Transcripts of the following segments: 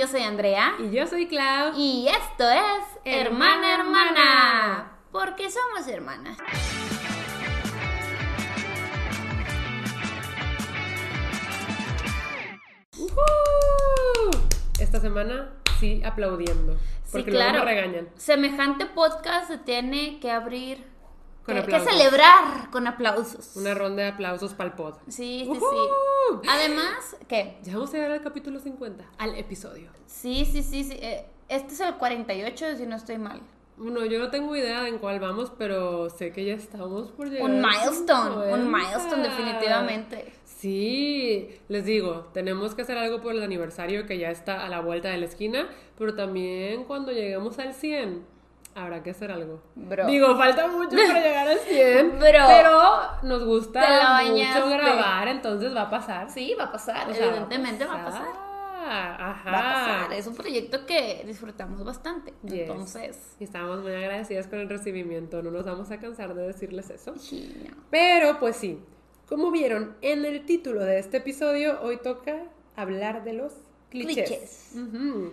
Yo soy Andrea. Y yo soy Clau. Y esto es Hermana Hermana. Porque somos hermanas. ¡Uhú! Esta semana sí aplaudiendo. Porque sí, claro. luego me regañan. Semejante podcast se tiene que abrir. Con que, que celebrar con aplausos. Una ronda de aplausos para el pod. Sí, sí, ¡Uhú! sí. Además, ¿qué? Ya vamos a llegar al capítulo 50, al episodio. Sí, sí, sí, sí. eh, Este es el 48, si no estoy mal. Bueno, yo no tengo idea de en cuál vamos, pero sé que ya estamos por llegar. Un milestone, un 50. milestone definitivamente. Sí, les digo, tenemos que hacer algo por el aniversario que ya está a la vuelta de la esquina, pero también cuando lleguemos al 100 habrá que hacer algo. Bro. Digo, falta mucho para llegar al 100, Bro. pero nos gusta mucho grabar, entonces va a pasar. Sí, va a pasar, O sea, evidentemente va a pasar. Ajá. Va a pasar, es un proyecto que disfrutamos bastante. Yes. Entonces, Y estamos muy agradecidas con el recibimiento, no nos vamos a cansar de decirles eso. sí, no. Pero pues sí, como vieron en el título de este episodio, hoy toca hablar de los clichés.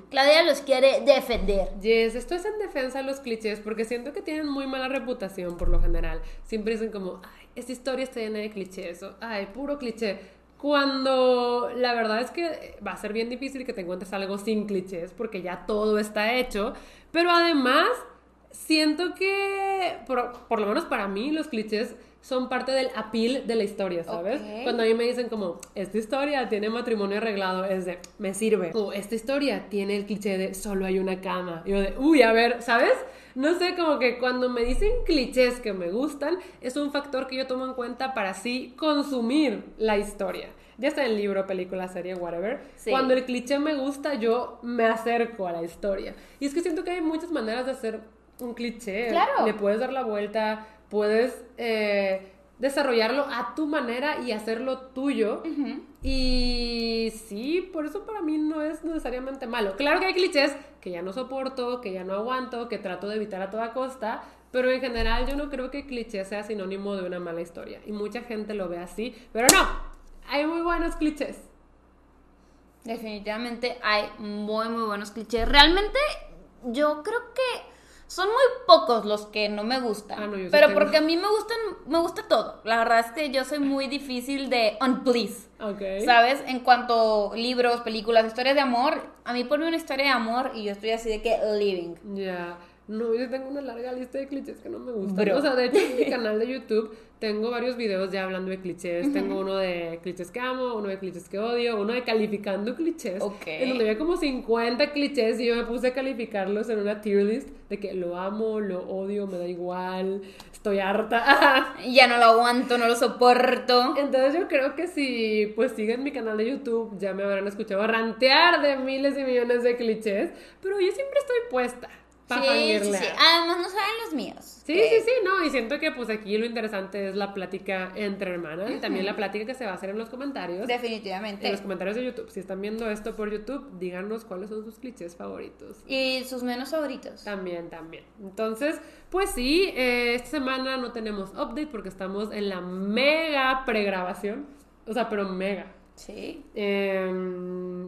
Claudia los quiere defender. Yes, esto es en defensa de los clichés porque siento que tienen muy mala reputación por lo general. Siempre dicen como, ay, esta historia está llena de clichés, o ay, puro cliché. Cuando la verdad es que va a ser bien difícil que te encuentres algo sin clichés porque ya todo está hecho. Pero además, siento que, por, por lo menos para mí, los clichés son parte del appeal de la historia, ¿sabes? Ok. Cuando a mí me dicen como, esta historia tiene matrimonio arreglado, es de, me sirve. O esta historia tiene el cliché de, solo hay una cama. Y yo de, uy, a ver, ¿sabes? No sé, como que cuando me dicen clichés que me gustan, es un factor que yo tomo en cuenta para así consumir la historia. Ya sea en libro, película, serie, whatever. Sí. Cuando el cliché me gusta, yo me acerco a la historia. Y es que siento que hay muchas maneras de hacer un cliché. Claro. Le puedes dar la vuelta, puedes eh, desarrollarlo a tu manera y hacerlo tuyo. Y sí, por eso para mí no es necesariamente malo. Claro que hay clichés que ya no soporto, que ya no aguanto, que trato de evitar a toda costa. Pero en general yo no creo que cliché sea sinónimo de una mala historia. Y mucha gente lo ve así. Pero no, hay muy buenos clichés. Definitivamente hay muy, muy buenos clichés. Realmente, yo creo que son muy pocos los que no me gustan. Ah, no, yo pero tengo. porque a mí me gustan, me gusta todo. La verdad es que yo soy muy difícil de unplease. Ok. ¿Sabes? En cuanto a libros, películas, historias de amor, a mí ponme una historia de amor y yo estoy así de que living. Ya. No, yo tengo una larga lista de clichés que no me gustan. Bro. O sea, de hecho, en mi canal de YouTube tengo varios videos ya hablando de clichés. Tengo uno de clichés que amo, uno de clichés que odio, uno de calificando clichés. Ok. En donde había como 50 clichés y yo me puse a calificarlos en una tier list de que lo amo, lo odio, me da igual, estoy harta. Ya no lo aguanto, no lo soporto. Entonces yo creo que si pues siguen mi canal de YouTube ya me habrán escuchado rantear de miles y millones de clichés, pero yo siempre estoy puesta para Sí, sí, sí. Además, no saben los míos. Sí, sí, sí, no, y siento que pues aquí lo interesante es la plática entre hermanas y también la plática que se va a hacer en los comentarios. En Definitivamente. los comentarios de YouTube. Si están viendo esto por YouTube, díganos cuáles son sus clichés favoritos. Y sus menos favoritos. También, también. Entonces, pues sí, eh, esta semana no tenemos update porque estamos en la mega pregrabación. O sea, pero mega. Sí. Eh,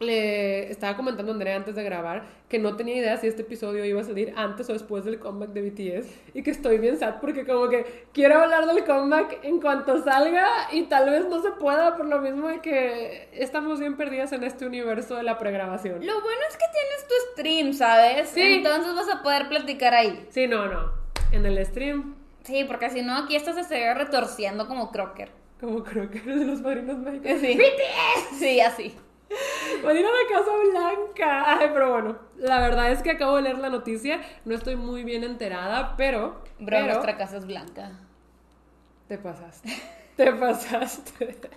le estaba comentando a Andrea antes de grabar que no tenía idea si este episodio iba a salir antes o después del comeback de BTS y que estoy bien sad porque como que quiero hablar del comeback en cuanto salga y tal vez no se pueda por lo mismo de que estamos bien perdidas en este universo de la pregrabación. Lo bueno es que tienes tu stream, ¿sabes? Sí. Entonces vas a poder platicar ahí. Sí, no, no. En el stream, Sí, porque si no, aquí esto se estaría retorciendo como crocker. como eres de los padrinos mágicos. Sí. Sí, así. Van a ir a la Casa Blanca. Ay, pero bueno, la verdad es que acabo de leer la noticia. No estoy muy bien enterada, pero. Bro, pero nuestra casa es blanca. Te pasaste. Te pasaste.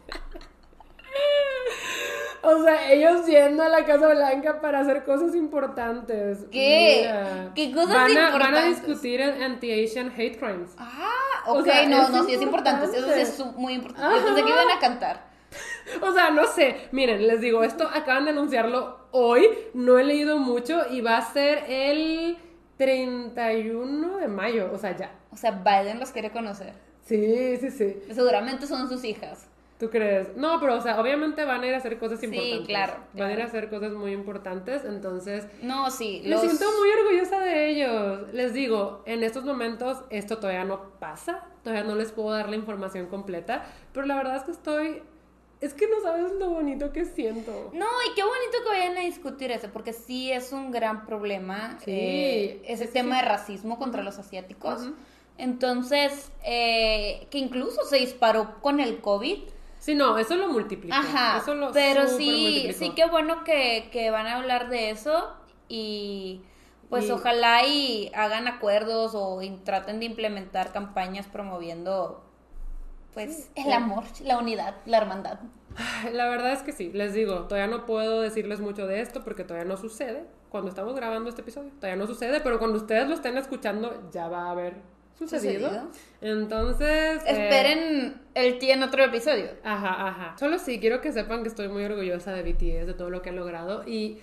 O sea, ellos yendo a la Casa Blanca para hacer cosas importantes. ¿Qué? Mira. ¿Qué cosas van a, Van a importantes? discutir anti-Asian hate crimes. Ah, O ok, sea, no, no, sí es importante. Eso sí es muy importante. Yo pensé que iban a cantar. O sea, no sé. Miren, les digo, esto acaban de anunciarlo hoy. No he leído mucho y va a ser el 31 de mayo. O sea, ya. O sea, Biden los quiere conocer. Sí, sí, sí. Seguramente son sus hijas. ¿Tú crees? No, pero, o sea, obviamente van a ir a hacer cosas Sí, importantes. claro, Van a ir a hacer cosas muy importantes, entonces... No, sí. Me los- siento muy orgullosa de ellos. Les digo, en estos momentos esto todavía no pasa, todavía no les puedo dar la información completa, pero la verdad es que estoy... Es que no sabes lo bonito que siento. No, y qué bonito que vayan a discutir eso, porque sí es un gran problema Sí, eh, ese es tema que- de racismo contra los asiáticos. Entonces, eh, que incluso se disparó con el COVID. Sí, no, eso lo multiplica. Ajá, eso lo pero sí, sí qué bueno que, que van a hablar de eso y pues Y- ojalá y hagan acuerdos o y traten de implementar campañas promoviendo pues el amor, la unidad, la hermandad. La verdad es que sí, les digo, todavía no puedo decirles mucho de esto porque todavía no sucede. Cuando estamos grabando este episodio, todavía no sucede, pero cuando ustedes lo estén escuchando, ya va a haber sucedido. Sucedido. Entonces. eh, Esperen el T en otro episodio. Ajá, ajá. Solo sí, quiero que sepan que estoy muy orgullosa de BTS, de todo lo que han logrado. Y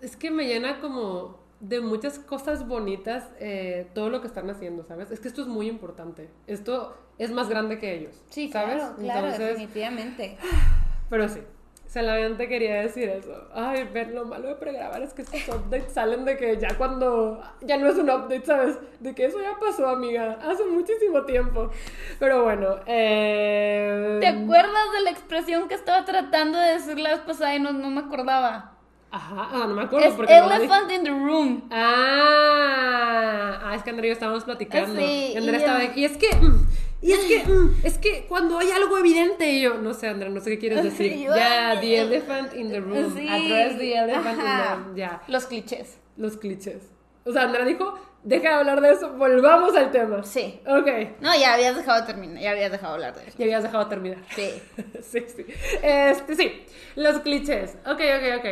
es que me llena como de muchas cosas bonitas eh, todo lo que están haciendo, ¿sabes? Es que esto es muy importante. Esto es más grande que ellos. Sí, ¿sabes? claro, claro, Entonces, definitivamente. pero sí. Solamente quería decir eso. Ay, ver lo malo de pregrabar es que estos updates salen de que ya cuando. Ya no es un update, ¿sabes? De que eso ya pasó, amiga. Hace muchísimo tiempo. Pero bueno. Eh... ¿Te acuerdas de la expresión que estaba tratando de decir la vez pasada y no, no me acordaba? Ajá, ah, no me acuerdo Es porque no. Elephant in the Room. Ah, ah, es que Andrea y yo estábamos platicando. Sí, y Andrea y estaba de- y es que, mm, y es que, mm, es que cuando hay algo evidente, y yo, no sé, Andrea, no sé qué quieres decir. Sí, yo- ya, the elephant in the room. Sí. Address the elephant Ajá. in the ya, Los clichés. los clichés. O sea, Andrea dijo, deja de hablar de eso, volvamos al tema. Sí. Ok, No, ya habías dejado de terminar, ya habías dejado de hablar de eso. ya habías dejado terminar. Sí. sí, sí. Este, sí, los clichés. Ok, ok, ok.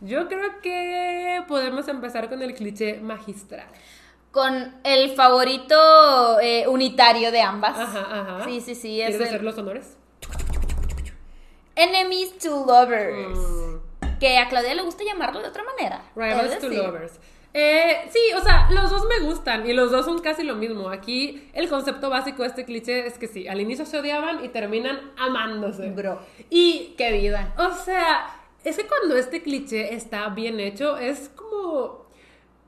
Yo creo que podemos empezar con el cliché magistral. Con el favorito eh, unitario de ambas. Ajá, ajá. Sí, sí, sí. Es ¿Quieres el hacer los honores? Enemies to Lovers. Mm, Que a Claudia le gusta llamarlo de otra manera. Rivals to lovers. Eh, sí, o sea, los dos me gustan y los dos son casi lo mismo. Aquí el concepto básico de este cliché es que sí, al inicio se odiaban y terminan amándose. Bro. Y, Qué vida. o sea, es que cuando este cliché está bien hecho, es como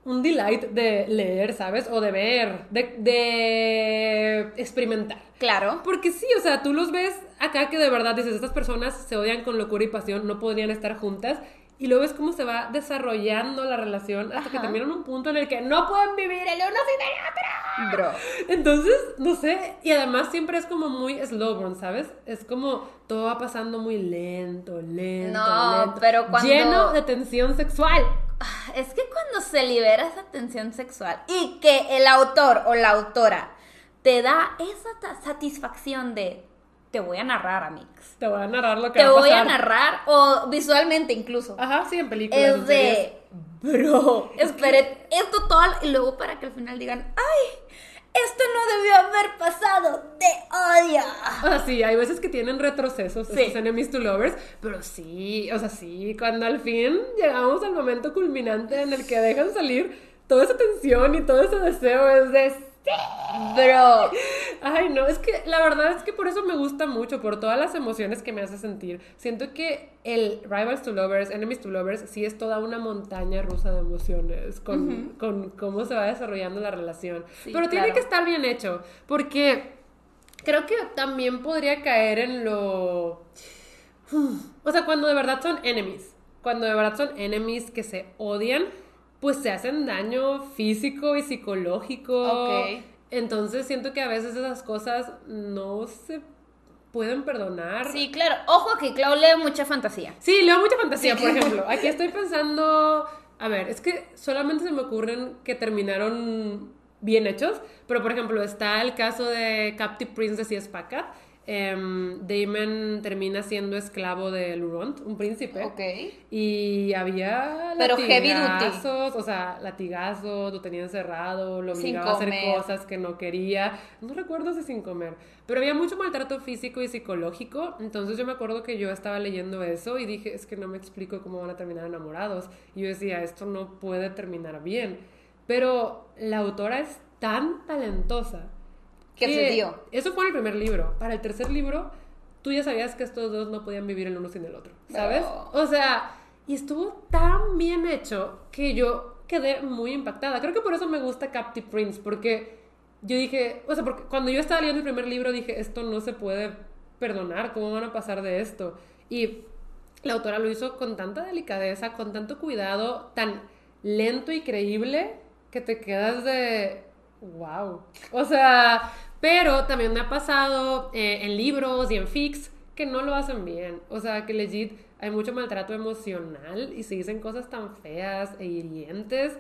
un delight de leer, ¿sabes? O de ver, de, de experimentar. Claro. Porque sí, o sea, tú los ves acá que de verdad dices, estas personas se odian con locura y pasión, no podrían estar juntas. Y luego ves cómo se va desarrollando la relación hasta que terminan un punto en el que no pueden vivir el uno sin el otro. Bro. Entonces, no sé, y además siempre es como muy slow burn, ¿sabes? Es como todo va pasando muy lento, lento, No, lento, pero cuando- lleno de tensión sexual. Es que cuando se libera esa tensión sexual y que el autor o la autora te da esa satisfacción de te voy a narrar, amigos. Te voy a narrar lo que Te va a voy a narrar, o visualmente incluso. Ajá, sí, en películas. es de, bro, esperé esto todo y luego para que al final digan, ay, esto no debió haber pasado, te odio. Sea, sí, hay veces que tienen retrocesos, Sí. estos enemies to lovers, pero sí, o sea, sí, cuando al fin llegamos al momento culminante en el que dejan salir toda esa tensión y todo ese deseo, es de... ¡sí! Bro, Ay, no, es que la verdad es que por eso me gusta mucho, por todas las emociones que me hace sentir. Siento que el Rivals to Lovers, Enemies to Lovers, sí es toda una montaña rusa de emociones con, con cómo se va desarrollando la relación. Sí, Pero tiene claro. que estar bien hecho, porque creo que también podría caer en lo... O sea, cuando de verdad son enemies, cuando de verdad son enemies que se odian, pues se hacen daño físico y psicológico. Ok. Entonces siento que a veces esas cosas no se pueden perdonar. sí, claro, ojo que Clau lee mucha fantasía. Sí, leo mucha fantasía, por ejemplo. Aquí estoy pensando, a ver, es que solamente se me ocurren que terminaron bien hechos, pero por ejemplo está el caso de Captive Princess y Spakat. Em, Damon termina siendo esclavo de Luront, un príncipe. Ok. Y había Pero latigazos, o sea, latigazos, lo tenía encerrado, lo obligaba a hacer cosas que no quería. No recuerdo si sin comer, pero había mucho maltrato físico y psicológico. Entonces yo me acuerdo que yo estaba leyendo eso y dije, es que no me explico cómo van a terminar enamorados. Y yo decía, esto no puede terminar bien. Pero la autora es tan talentosa Que se dio. Eso fue en el primer libro. Para el tercer libro tú ya sabías que estos dos no podían vivir el uno sin el otro, ¿sabes? No. O sea, y estuvo tan bien hecho que yo quedé muy impactada. Creo que por eso me gusta Captive Prince, porque yo dije, o sea, porque cuando yo estaba leyendo el primer libro dije, esto no se puede perdonar, ¿cómo van a pasar de esto? Y la autora lo hizo con tanta delicadeza, con tanto cuidado, tan lento y creíble, que te quedas de, wow. O sea, pero también me ha pasado eh, en libros y en fics que no lo hacen bien. O sea, que legit hay mucho maltrato emocional y se dicen cosas tan feas e hirientes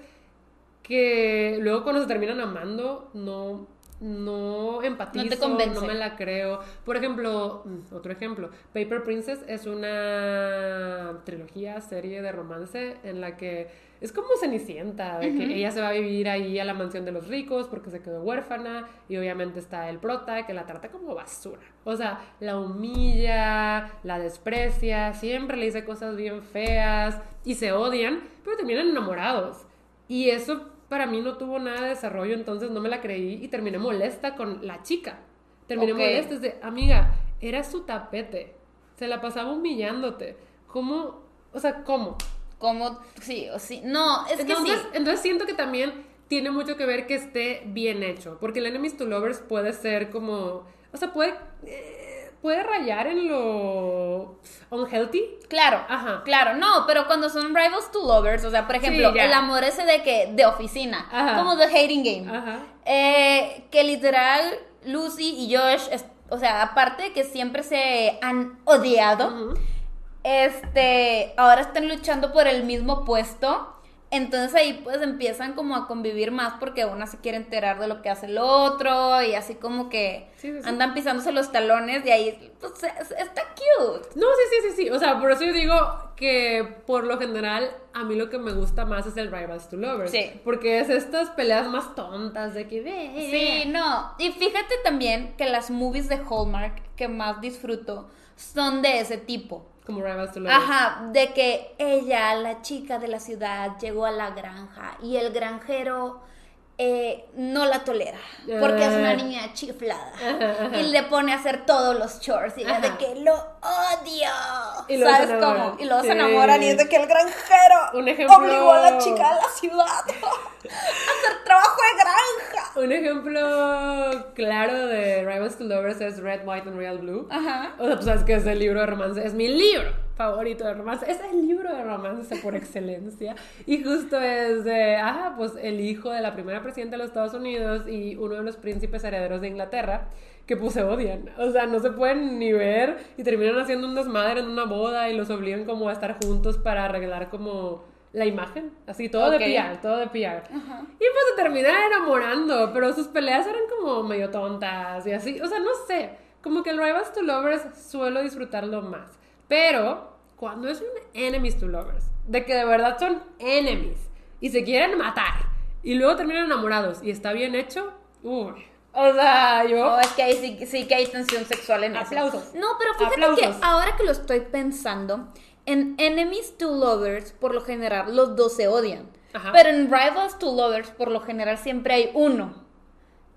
que luego cuando se terminan amando no no empatizo, No te convence. me la creo. Por ejemplo, mm, otro ejemplo, Paper Princess es una trilogía, serie de romance en la que es como Cenicienta, de que ella se va a vivir ahí a la mansión de los ricos porque se quedó huérfana y obviamente está el prota que la trata como basura. O sea, la humilla, la desprecia, siempre le dice cosas bien feas y se odian, pero terminan enamorados. Y eso para mí no tuvo nada de desarrollo, entonces no me la creí y terminé molesta con la chica. Terminé molesta, es de, amiga, era su tapete, se la pasaba humillándote. ¿Cómo? O sea, ¿cómo? Como, sí, o sí. No, es que entonces, sí. entonces siento que también tiene mucho que ver que esté bien hecho, porque el Enemies to Lovers puede ser como, o sea, puede, eh, puede rayar en lo unhealthy. Claro, Ajá. claro, no, pero cuando son rivals to lovers, o sea, por ejemplo, el amor ese de que, de oficina, Ajá. como The Hating Game, Ajá. eh, que literal Lucy y Josh, es- o sea, aparte de que siempre se han odiado, este, ahora están luchando por el mismo puesto. Entonces ahí pues empiezan como a convivir más porque una se quiere enterar de lo que hace el otro y así como que Sí, sí, sí. andan pisándose los talones y ahí pues es- está cute. No, sí, sí, sí, sí. O sea, por eso yo digo que por lo general a mí lo que me gusta más es el Rivals to Lovers. Sí. Porque es estas peleas más tontas de que ve. Sí, no. Y fíjate también que las movies de Hallmark que más disfruto son de ese tipo. Como. Ajá, de que ella, la chica de la ciudad, llegó a la granja y el granjero eh, no la tolera porque es una Ah. niña chiflada y le pone a hacer todos los chores y ella de que lo odio. Y se ¿Sabes cómo? Y luego se Sí. enamoran y es de que el granjero Un ejemplo- obligó a la chica de la ciudad a hacer trabajo de granja. Un ejemplo claro de Rivals to Lovers es Red, White and Real Blue. Ajá. O sea, tú sabes que es el libro de romance, es mi libro favorito de romance, es el libro de romance por excelencia. Y justo es de, ajá, pues el hijo de la primera presidenta de los Estados Unidos y uno de los príncipes herederos de Inglaterra, que pues se odian. O sea, no se pueden ni ver y terminan haciendo un desmadre en una boda y los obligan como a estar juntos para arreglar como la imagen, así todo Ok. de PR, todo de PR. Y pues se terminan enamorando, pero sus peleas eran como medio tontas y así, o sea, no sé, como que el Rivals to Lovers suelo disfrutarlo más, pero cuando es un Enemies to Lovers, de que de verdad son enemies y se quieren matar y luego terminan enamorados y está bien hecho, uy, o sea, yo... No, es que ahí sí, sí que hay tensión sexual en eso. Aplausos. No, pero fíjate Aplausos. que ahora que lo estoy pensando, en Enemies to Lovers, por lo general, los dos se odian. Ajá. Pero en Rivals to Lovers, por lo general, siempre hay uno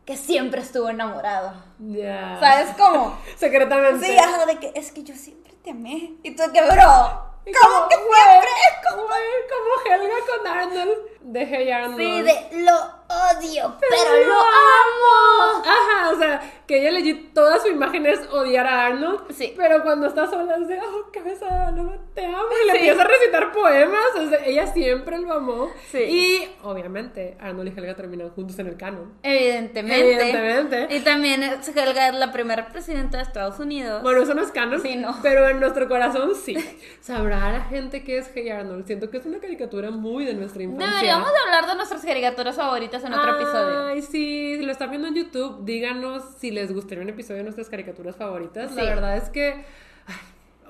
que siempre estuvo enamorado. Ya. ¿Sabes cómo? Secretamente. Sí, ajá, de que es que yo siempre te amé. Y tú que, bro, ¿cómo como, que güey, siempre? güey, como Helga con Arnold. De Hey Arnold. Sí, de lo odio, pero, lo amo. Ajá, o sea, que ella legit toda su imagen es odiar a Arnold. Sí. Pero cuando está sola es de, oh, cabeza, de Arnold, te amo. Y le empieza a recitar poemas. O sea, ella siempre lo amó. Sí. Y obviamente, Arnold y Helga terminan juntos en el canon. Evidentemente. Evidentemente. Y también Helga es la primera presidenta de Estados Unidos. Bueno, eso no es canon. Sí, no. Pero en nuestro corazón sí. Sabrá la gente que es Hey Arnold. Siento que es una caricatura muy de nuestra infancia. Deberíamos de hablar de nuestras caricaturas favoritas en otro episodio. Ay, sí, si lo están viendo en YouTube, díganos si les gustaría un episodio de nuestras caricaturas favoritas. La verdad es que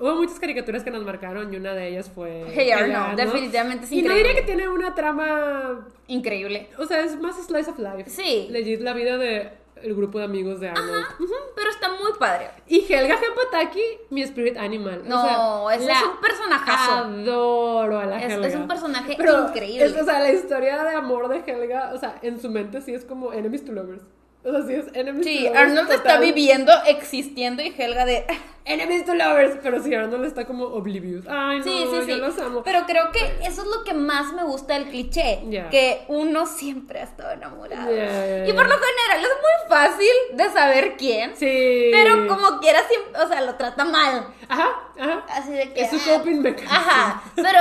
hubo muchas caricaturas que nos marcaron y una de ellas fue Hey Arnold, definitivamente es Y no increíble. diría que tiene una trama, Increíble. o sea, es más slice of life. Sí. Legit la vida de el grupo de amigos de Arnold. Ajá, pero está muy padre. Y Helga Gepataki, mi spirit animal. O No, sea, la es un personajazo. Adoro a la Es- Helga. es un personaje Pero increíble. es- o sea, la historia de amor de Helga, o sea, en su mente sí es como enemies to lovers. O sea, sí es enemies Sí, to lovers. Arnold está viviendo, existiendo y Helga de... Enemies to lovers. Pero sí, Arnold está como oblivious. Ay, no, Sí, sí, sí. yo los amo. Pero creo que eso es lo que más me gusta del cliché. Ya. Que uno siempre ha estado enamorado. Y por lo general es muy fácil de saber quién. Sí. Pero como quiera, siempre, o sea, lo trata mal. Ajá, ajá. Así de que. Es su ah, coping mechanism. Ajá. Pero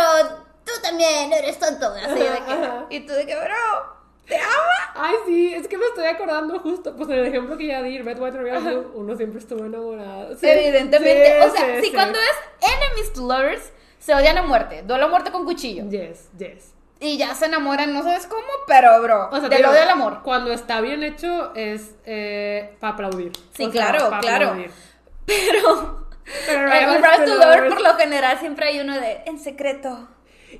tú también eres tonto. Así de que. Ajá. Y tú de que, bro, ¿te ama? Ay, sí, es que me estoy acordando justo, pues en el ejemplo que ya di, Red, White, Blue, uno siempre estuvo enamorado. Sí, Evidentemente. sí, o sea, sí, si cuando es enemies to lovers, se odian a muerte. Duelo a muerte con cuchillo. Yes, yes. Y ya se enamoran, no sabes cómo, pero bro. O sea, te del odio al amor. Cuando está bien hecho es eh, para aplaudir. Sí, O sea, claro, pa' claro. aplaudir. Pero. Pero En Rise to Lover, Lovers- por lo general, siempre hay uno de en secreto.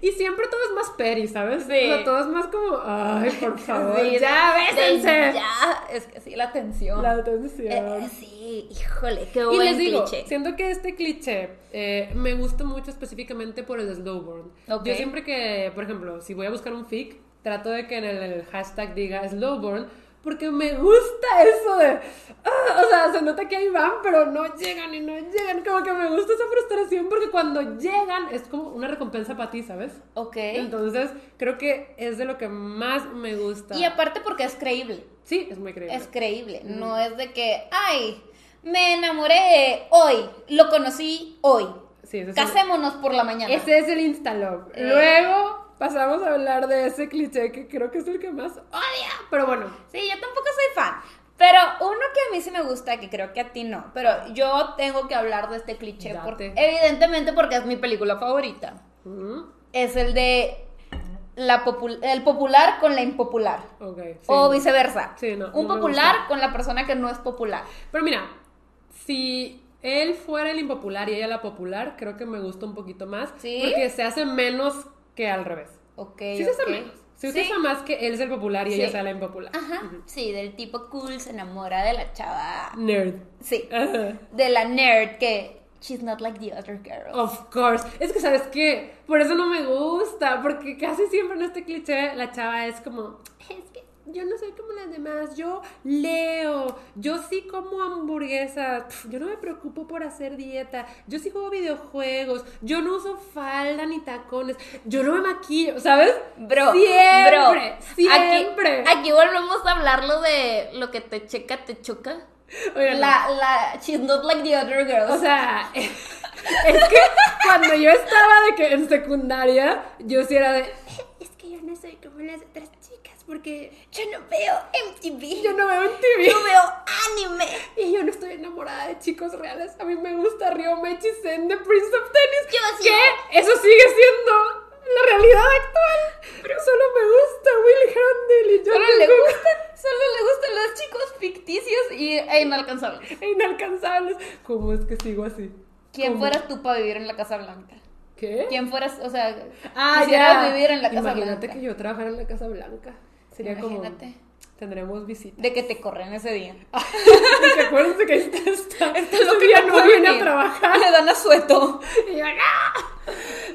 Y siempre todo es más peri, ¿sabes? Sí. O sea, todo es más como, ay, por favor, Sí, ya, bésense. Ya, es que sí, la tensión. La atención. eh, sí, híjole, qué Y buen les digo, cliché. siento que este cliché eh, me gusta mucho específicamente por el slow burn. Ok. Yo siempre que, por ejemplo, si voy a buscar un fic, trato de que en el, el hashtag diga slow burn, porque me gusta eso de, ah, o sea, se nota que ahí van, pero no llegan y no llegan, como que me gusta esa frustración porque cuando llegan es como una recompensa para ti, ¿sabes? Ok. Entonces, creo que es de lo que más me gusta. Y aparte porque es creíble. Sí, es muy creíble. Es creíble. No es de que, ay, me enamoré hoy, lo conocí hoy. Sí, el- Casémonos por la mañana. Ese es el Instalove. Eh. Luego pasamos a hablar de ese cliché que creo que es el que más odia. Pero bueno, Sí, yo tampoco soy fan. Pero uno que a mí sí me gusta, que creo que a ti no, pero yo tengo que hablar de este cliché, porque, evidentemente porque es mi película favorita. mm, Es el de la popul- el popular con la impopular. ok. sí. O viceversa. Sí, no, Un no popular con la persona que no es popular. Pero mira, si él fuera el impopular y ella la popular, creo que me gusta un poquito más. ¿Sí? Porque se hace menos que al revés. Ok. Sí se hace ok. menos. Se Sí. usa más que él es el popular y Sí. ella sea la impopular. Ajá. Sí, del tipo cool se enamora de la chava. Nerd. Sí. Ajá. De la nerd que she's not like the other girls. Of course. Es que, ¿sabes qué? Por eso no me gusta, porque casi siempre en este cliché la chava es como, es yo no soy como las demás, yo leo, yo sí como hamburguesas, yo no me preocupo por hacer dieta, yo sí juego videojuegos, yo no uso falda ni tacones, yo no me maquillo, ¿sabes? Bro, siempre, bro, siempre. Aquí, aquí volvemos a hablar lo de lo que te checa, te choca. La, la, she's not like the other girls. O sea, es que cuando yo estaba de que en secundaria, yo sí era de, es que yo no soy como las otras chicas, porque yo no veo MTV. yo no veo en TV. Yo veo anime. Y yo no estoy enamorada de chicos reales. A mí me gusta Ryoma Ichisen de Prince of Tennis. Yo sí. Que eso sigue siendo la realidad actual. Pero solo me gusta Will Handel y yo Solo le gustan, solo le gustan los chicos ficticios y, e inalcanzables. inalcanzables. ¿Cómo es que sigo así? ¿Quién ¿Cómo? fueras tú para vivir en la Casa Blanca? ¿Qué? ¿Quién fueras, o sea, Ah, quisieras ya. vivir en la Casa Imagínate Blanca? que yo trabajara en la Casa Blanca. Sería Imagínate. como. Tendremos visita. De que te corren ese día. Porque acuérdense que esta está. Está ese lo que día no viene a trabajar. Le dan a sueto. Y yo, no.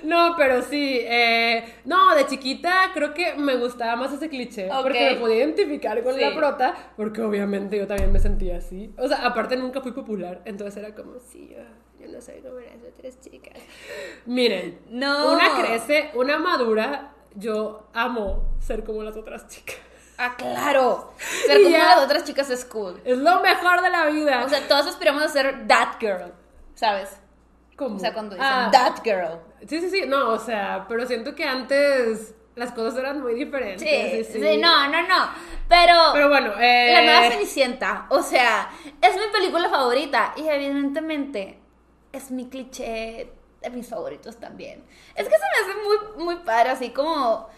No, pero sí. eh, no, de chiquita creo que me gustaba más ese cliché. Porque me podía identificar con Sí. la prota. Porque obviamente yo también me sentía así. O sea, aparte nunca fui popular. Entonces era como, sí, yo, yo no soy como las otras chicas. Miren, No. una crece, una madura. Yo amo ser como las otras chicas. Ah, claro. Ser Y como ya. las otras chicas es cool. Es lo mejor de la vida. O sea, todos aspiramos a ser that girl, ¿sabes? ¿Cómo? O sea, cuando dicen Ah, that girl. Sí, sí, sí, no, o sea, pero siento que antes las cosas eran muy diferentes. Sí, sí, no, no, no. Pero, Pero bueno, eh... la nueva Cenicienta, o sea, es mi película favorita y evidentemente es mi cliché de mis favoritos también. Es que se me hace muy, muy padre, así como...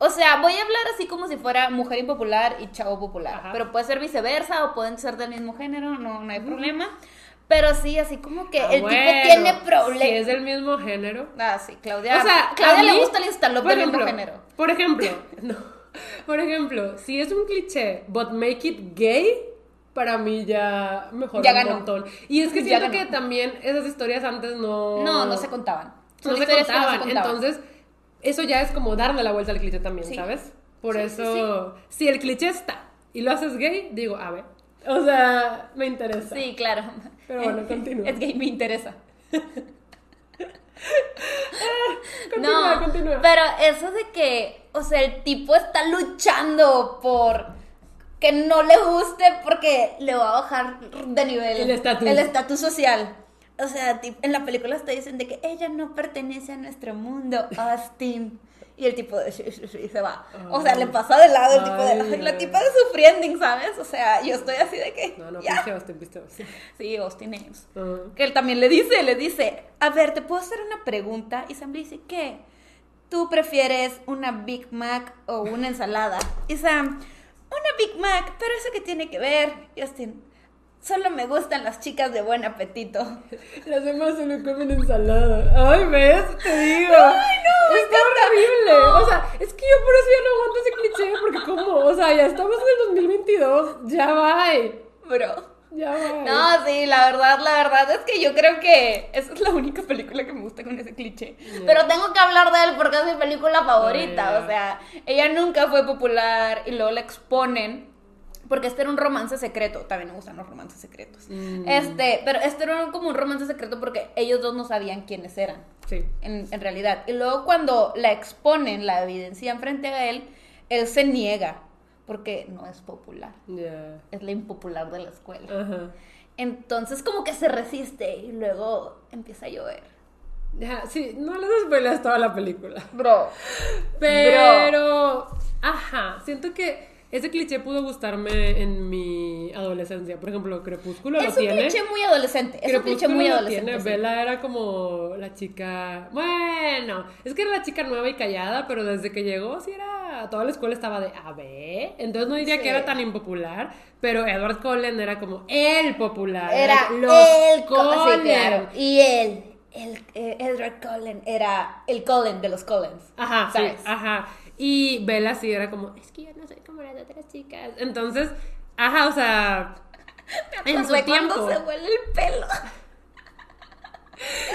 O sea, voy a hablar así como si fuera mujer impopular y chavo popular. Ajá. Pero puede ser viceversa o pueden ser del mismo género, no, no hay problema. Pero sí, así como que Ah, el bueno, tipo tiene Si problemas. es del mismo género. Ah, sí, Claudia. O sea, Claudia le gusta el instalop por del mismo género. Por ejemplo, no. Por ejemplo, si es un cliché, but make it gay, para mí ya mejor Ya un ganó. montón. Y es que Ya siento ganó. que también esas historias antes no... No, no se contaban. Son no se contaban. Entonces, eso ya es como darle la vuelta al cliché también, Sí. ¿sabes? Por Sí, eso, si el cliché está y lo haces gay, digo, a ver. O sea, me interesa. Sí, claro. Pero bueno, continúa. Es gay, me interesa. Continúa, no, continúa. pero eso de que, o sea, el tipo está luchando por que no le guste porque le va a bajar de nivel El estatus. el estatus social. O sea, en la película te dicen de que ella no pertenece a nuestro mundo, Austin. Y el tipo de se va. O sea, le pasa de lado el tipo de Ay, la tipa de sufriendo, ¿sabes? O sea, yo estoy así de que No, no, ya. pinche Austin, Austin. Sí, Austin Ames. Ajá. Que él también le dice, le dice, a ver, ¿te puedo hacer una pregunta? Y Sam le dice, ¿qué? ¿Tú prefieres una Big Mac o una ensalada? Y Sam, una Big Mac, pero eso qué tiene que ver? Y Austin, solo me gustan las chicas de buen apetito. Las demás solo comen ensalada. Ay, ¿ves? Te digo. Ay, no, me Está horrible. O sea, es que yo por eso ya no aguanto ese cliché. Porque, como, o sea, ya estamos en el 2022. Ya va. Bro. Ya va. No, sí, la verdad, la verdad es que yo creo que esa es la única película que me gusta con ese cliché. Pero tengo que hablar de él porque es mi película favorita. Yeah. O sea, ella nunca fue popular y luego la exponen. Porque este era un romance secreto. También me gustan los romances secretos. Mm. Este, pero este era como un romance secreto porque ellos dos no sabían quiénes eran. Sí. En, en realidad. Y luego cuando la exponen, la evidencian frente a él, él se niega. Porque no es popular. Es la impopular de la escuela. Entonces como que se resiste y luego empieza a llover. Ya, sí, no les spoileas toda la película. Bro. Pero, ajá, siento que ese cliché pudo gustarme en mi adolescencia. Por ejemplo, Crepúsculo Es lo un tiene. cliché muy adolescente. Es un cliché muy lo adolescente. tiene. sí. Bella era como la chica. Bueno, es que era la chica nueva y callada, pero desde que llegó, sí era. Toda la escuela estaba de a ver. Entonces no diría Sí. que era tan impopular, pero Edward Cullen era como el popular. Era los el sí, Cullen. claro. Y él, el, eh, Edward Cullen, era el Cullen de los Cullens. Ajá, ¿sabes? sí, ajá. Y Bella sí era como, es que yo no soy como las otras chicas. Entonces, ajá, o sea, en su tiempo. se huele el pelo.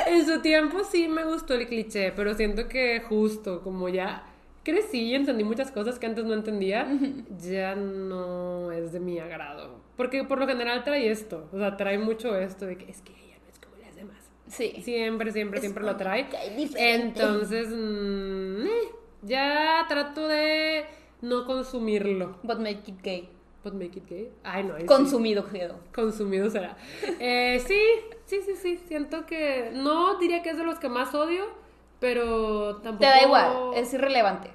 En su tiempo sí me gustó el cliché, pero siento que justo como ya crecí y entendí muchas cosas que antes no entendía, ya no es de mi agrado. Porque por lo general trae esto, o sea, trae mucho esto de que es que ella no es como las demás. Sí. Siempre, siempre, Es siempre lo trae. diferente. Entonces, mm, eh, ya trato de no consumirlo. But make it gay. But make it gay. Ay, no. ahí sí. Consumido, quedó. Consumido será. Eh, sí, sí, sí, sí. Siento que no diría que es de los que más odio, pero tampoco. Te da igual, es irrelevante.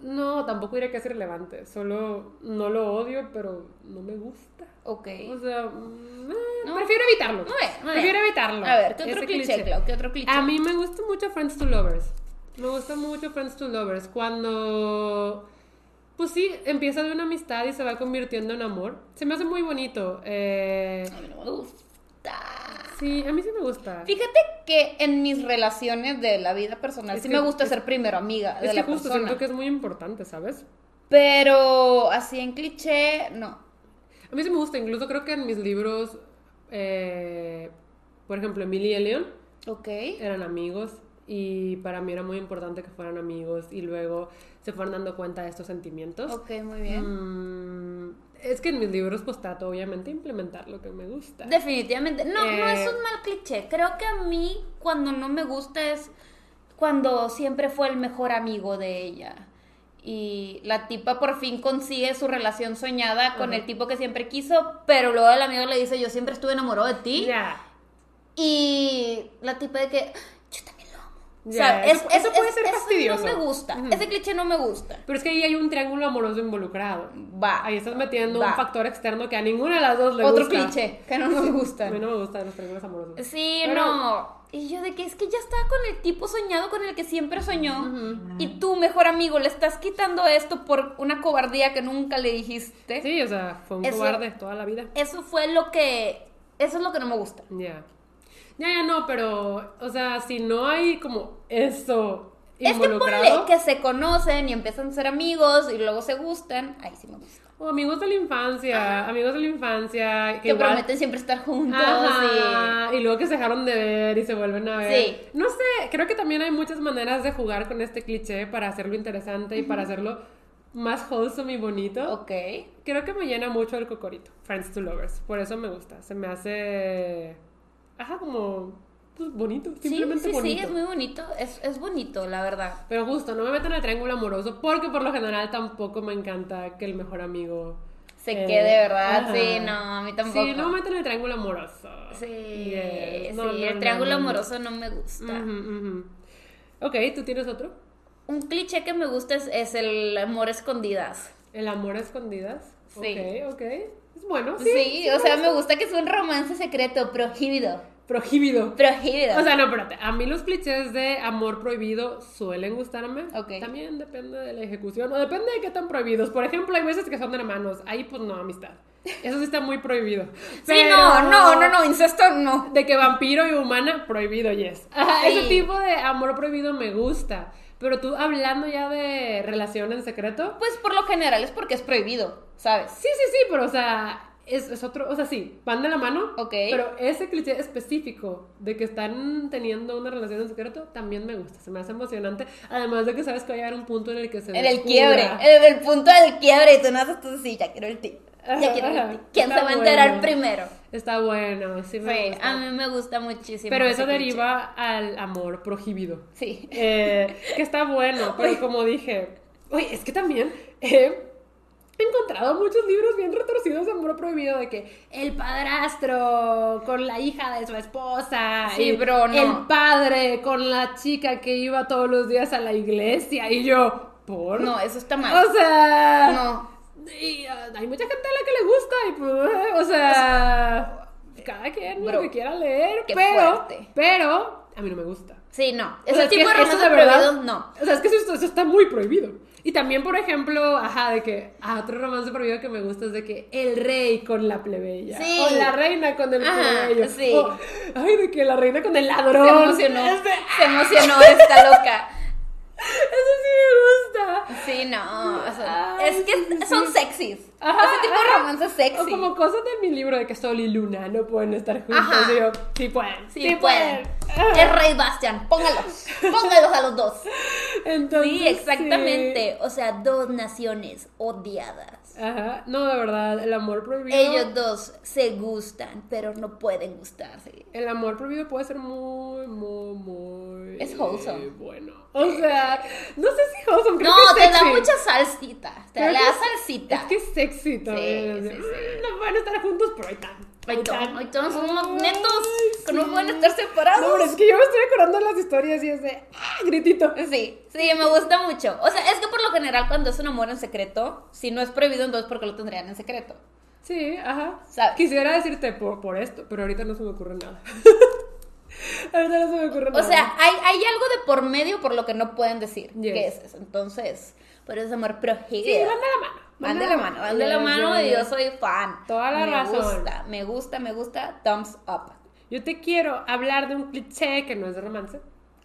No, tampoco diría que es irrelevante. Solo no lo odio, pero no me gusta. Ok. O sea, mm, eh, No. prefiero evitarlo. Bien, muy prefiero evitarlo. A ver, ¿qué otro cliché, Clau? ¿Qué otro cliché? A mí me gusta mucho Friends to Lovers. Me gusta mucho Friends to Lovers. Cuando. Pues sí, empieza de una amistad y se va convirtiendo en amor. Se me hace muy bonito. Eh, A mí no me gusta. sí, a mí sí me gusta. Fíjate que en mis relaciones de la vida personal Es sí que- me gusta es- ser primero amiga de Es que la justo persona. siento que es muy importante, ¿sabes? Pero así en cliché, no. A mí sí me gusta, incluso creo que en mis libros, eh, por ejemplo, Emily y Leon Ok. eran amigos y para mí era muy importante que fueran amigos y luego se fueran dando cuenta de estos sentimientos. Ok, muy bien. Mm, es que en mis libros pues trato obviamente implementar lo que me gusta. Definitivamente. No, no Eh, es un mal cliché. Creo que a mí cuando no me gusta es cuando siempre fue el mejor amigo de ella. Y la tipa por fin consigue su relación soñada con el tipo que siempre quiso, pero luego el amigo le dice, yo siempre estuve enamorado de ti. Ya. Y la tipa de que, O sea, eso- es, eso es- puede es- ser eso fastidioso. no me gusta. Ese cliché no me gusta. Pero es que ahí hay un triángulo amoroso involucrado. Va. Ahí estás metiendo Va. un factor externo que a ninguna de las dos le Otro gusta. cliché que no me gusta. A mí no me gustan los triángulos amorosos. Sí, Pero- no. Y yo de que es que ya estaba con el tipo soñado con el que siempre soñó. Y tú, mejor amigo, le estás quitando esto por una cobardía que nunca le dijiste. Sí, o sea, fue un Eso- cobarde toda la vida. Eso fue lo que. Eso es lo que no me gusta. Ya. Ya, ya no, pero, o sea, si no hay como eso Es que ponle que se conocen y empiezan a ser amigos y luego se gustan. Ahí sí me gusta. O amigos de la infancia, amigos de la infancia. Que, Que igual- prometen siempre estar juntos. Ajá, y luego que se dejaron de ver y se vuelven a ver. Sí. No sé, creo que también hay muchas maneras de jugar con este cliché para hacerlo interesante y para hacerlo más wholesome y bonito. Ok. Creo que me llena mucho el cocorito. Friends to Lovers. Por eso me gusta. Se me hace. Ajá, como. Pues bonito. Sí, Simplemente sí, sí, bonito. es muy bonito. Es, es bonito, la verdad. Pero justo, no me meto en el triángulo amoroso porque por lo general tampoco me encanta que el mejor amigo. Se eh, quede, ¿verdad? ajá. Sí, no, a mí tampoco. Sí, no me meto en el triángulo amoroso. Sí, Yes. No, sí, no, el no, triángulo amoroso no me gusta. Ujú. Ok, ¿tú tienes otro? Un cliché que me gusta es, es el amor a escondidas. El amor a escondidas. Sí. Ok, ok. Bueno, Sí, sí. o sea, me gusta que es un romance secreto, prohibido. Prohibido. Prohibido. O sea, no, espérate. A mí los clichés de amor prohibido suelen gustarme. Ok. También depende de la ejecución o depende de qué tan prohibidos. Por ejemplo, hay veces que son de hermanos. Ahí, pues no, amistad. Eso sí está muy prohibido. sí, no, no, no, no, incesto no. De que vampiro y humana, prohibido, yes. Ajá, Sí. Ese tipo de amor prohibido me gusta. Pero tú hablando ya de relación en secreto. Pues por lo general es porque es prohibido, ¿sabes? Sí, sí, sí, pero o sea, es, es otro, o sea, sí, van de la mano. Ok. Pero ese cliché específico de que están teniendo una relación en secreto también me gusta, se me hace emocionante. Además de que sabes que va a llegar un punto en el que se En el descubra. quiebre, en el punto del quiebre, y tú no haces tú sí, ya quiero el tip. ¿Quién está se va a enterar bueno. primero? Está bueno, sí me Sí, gusta. a mí me gusta muchísimo. Pero eso cliché. deriva al amor prohibido. Sí. Eh, que está bueno, pero como dije, oye, es que también he encontrado muchos libros bien retorcidos de amor prohibido de que el padrastro con la hija de su esposa, Sí, y bro, no. el padre con la chica que iba todos los días a la iglesia y yo, ¿por? No, eso está mal. o sea, No. Y, ah, hay mucha gente a la que le gusta y pues, o sea, cada quien lo que quiera leer, pero, fuerte. pero a mí no me gusta. Sí, no. O Ese sea, es tipo que de eso romance de verdad- prohibido, no. O sea, es que eso, eso está muy prohibido. Y también, por ejemplo, ajá, de que, ah, otro romance prohibido que me gusta es de que el rey con la plebeya. Sí. O la reina con el Ajá, plebeyo. sí. O, ay, de que la reina con el Se ladrón. emocionó. Ese- Se emocionó esta loca. Eso sí me gusta. Sí, no. o sea, Ay, es que sí, son sí. sexys. Ajá, Ese tipo de romance sexy. O como cosas de mi libro de que Sol y Luna no pueden estar juntos. Yo, sí pueden. Sí, pueden. Ajá. Es Rey Bastian, póngalos. Póngalos a los dos. Entonces, Sí, exactamente. O sea, dos naciones odiadas. Ajá. No, de verdad, el amor prohibido. Ellos dos se gustan, pero no pueden gustarse. El amor prohibido puede ser muy, muy, muy. Es wholesome. Bueno. O sea, no sé si wholesome, creo No, que es te da mucha salsita. Te Creo le que da salsita. Es que es sexy también. Sí, sí, sí. "Mm, No pueden estar juntos, pero ahí están. Ahí están, ahí están, son unos Ay, netos que no pueden estar separados. No, pero es que yo me estoy acordando de las historias y es de. ¡Ah! Gritito. Sí, sí, me gusta mucho. O sea, es que por lo general cuando es un amor en secreto, si no es prohibido, entonces ¿por qué lo tendrían en secreto? Sí, ajá. ¿Sabes? Quisiera decirte por, por esto, pero ahorita no se me ocurre nada. ahorita no se me ocurre O nada. sea, hay, hay algo de por medio por lo que no pueden decir Yes. qué es eso. Entonces, por eso es amor prohibido. sí, de la mano. Van de la mano, van de la mano y yo soy fan. Toda la me razón. gusta, me gusta, me gusta. Thumbs up. Yo te quiero hablar de un cliché que no es de romance,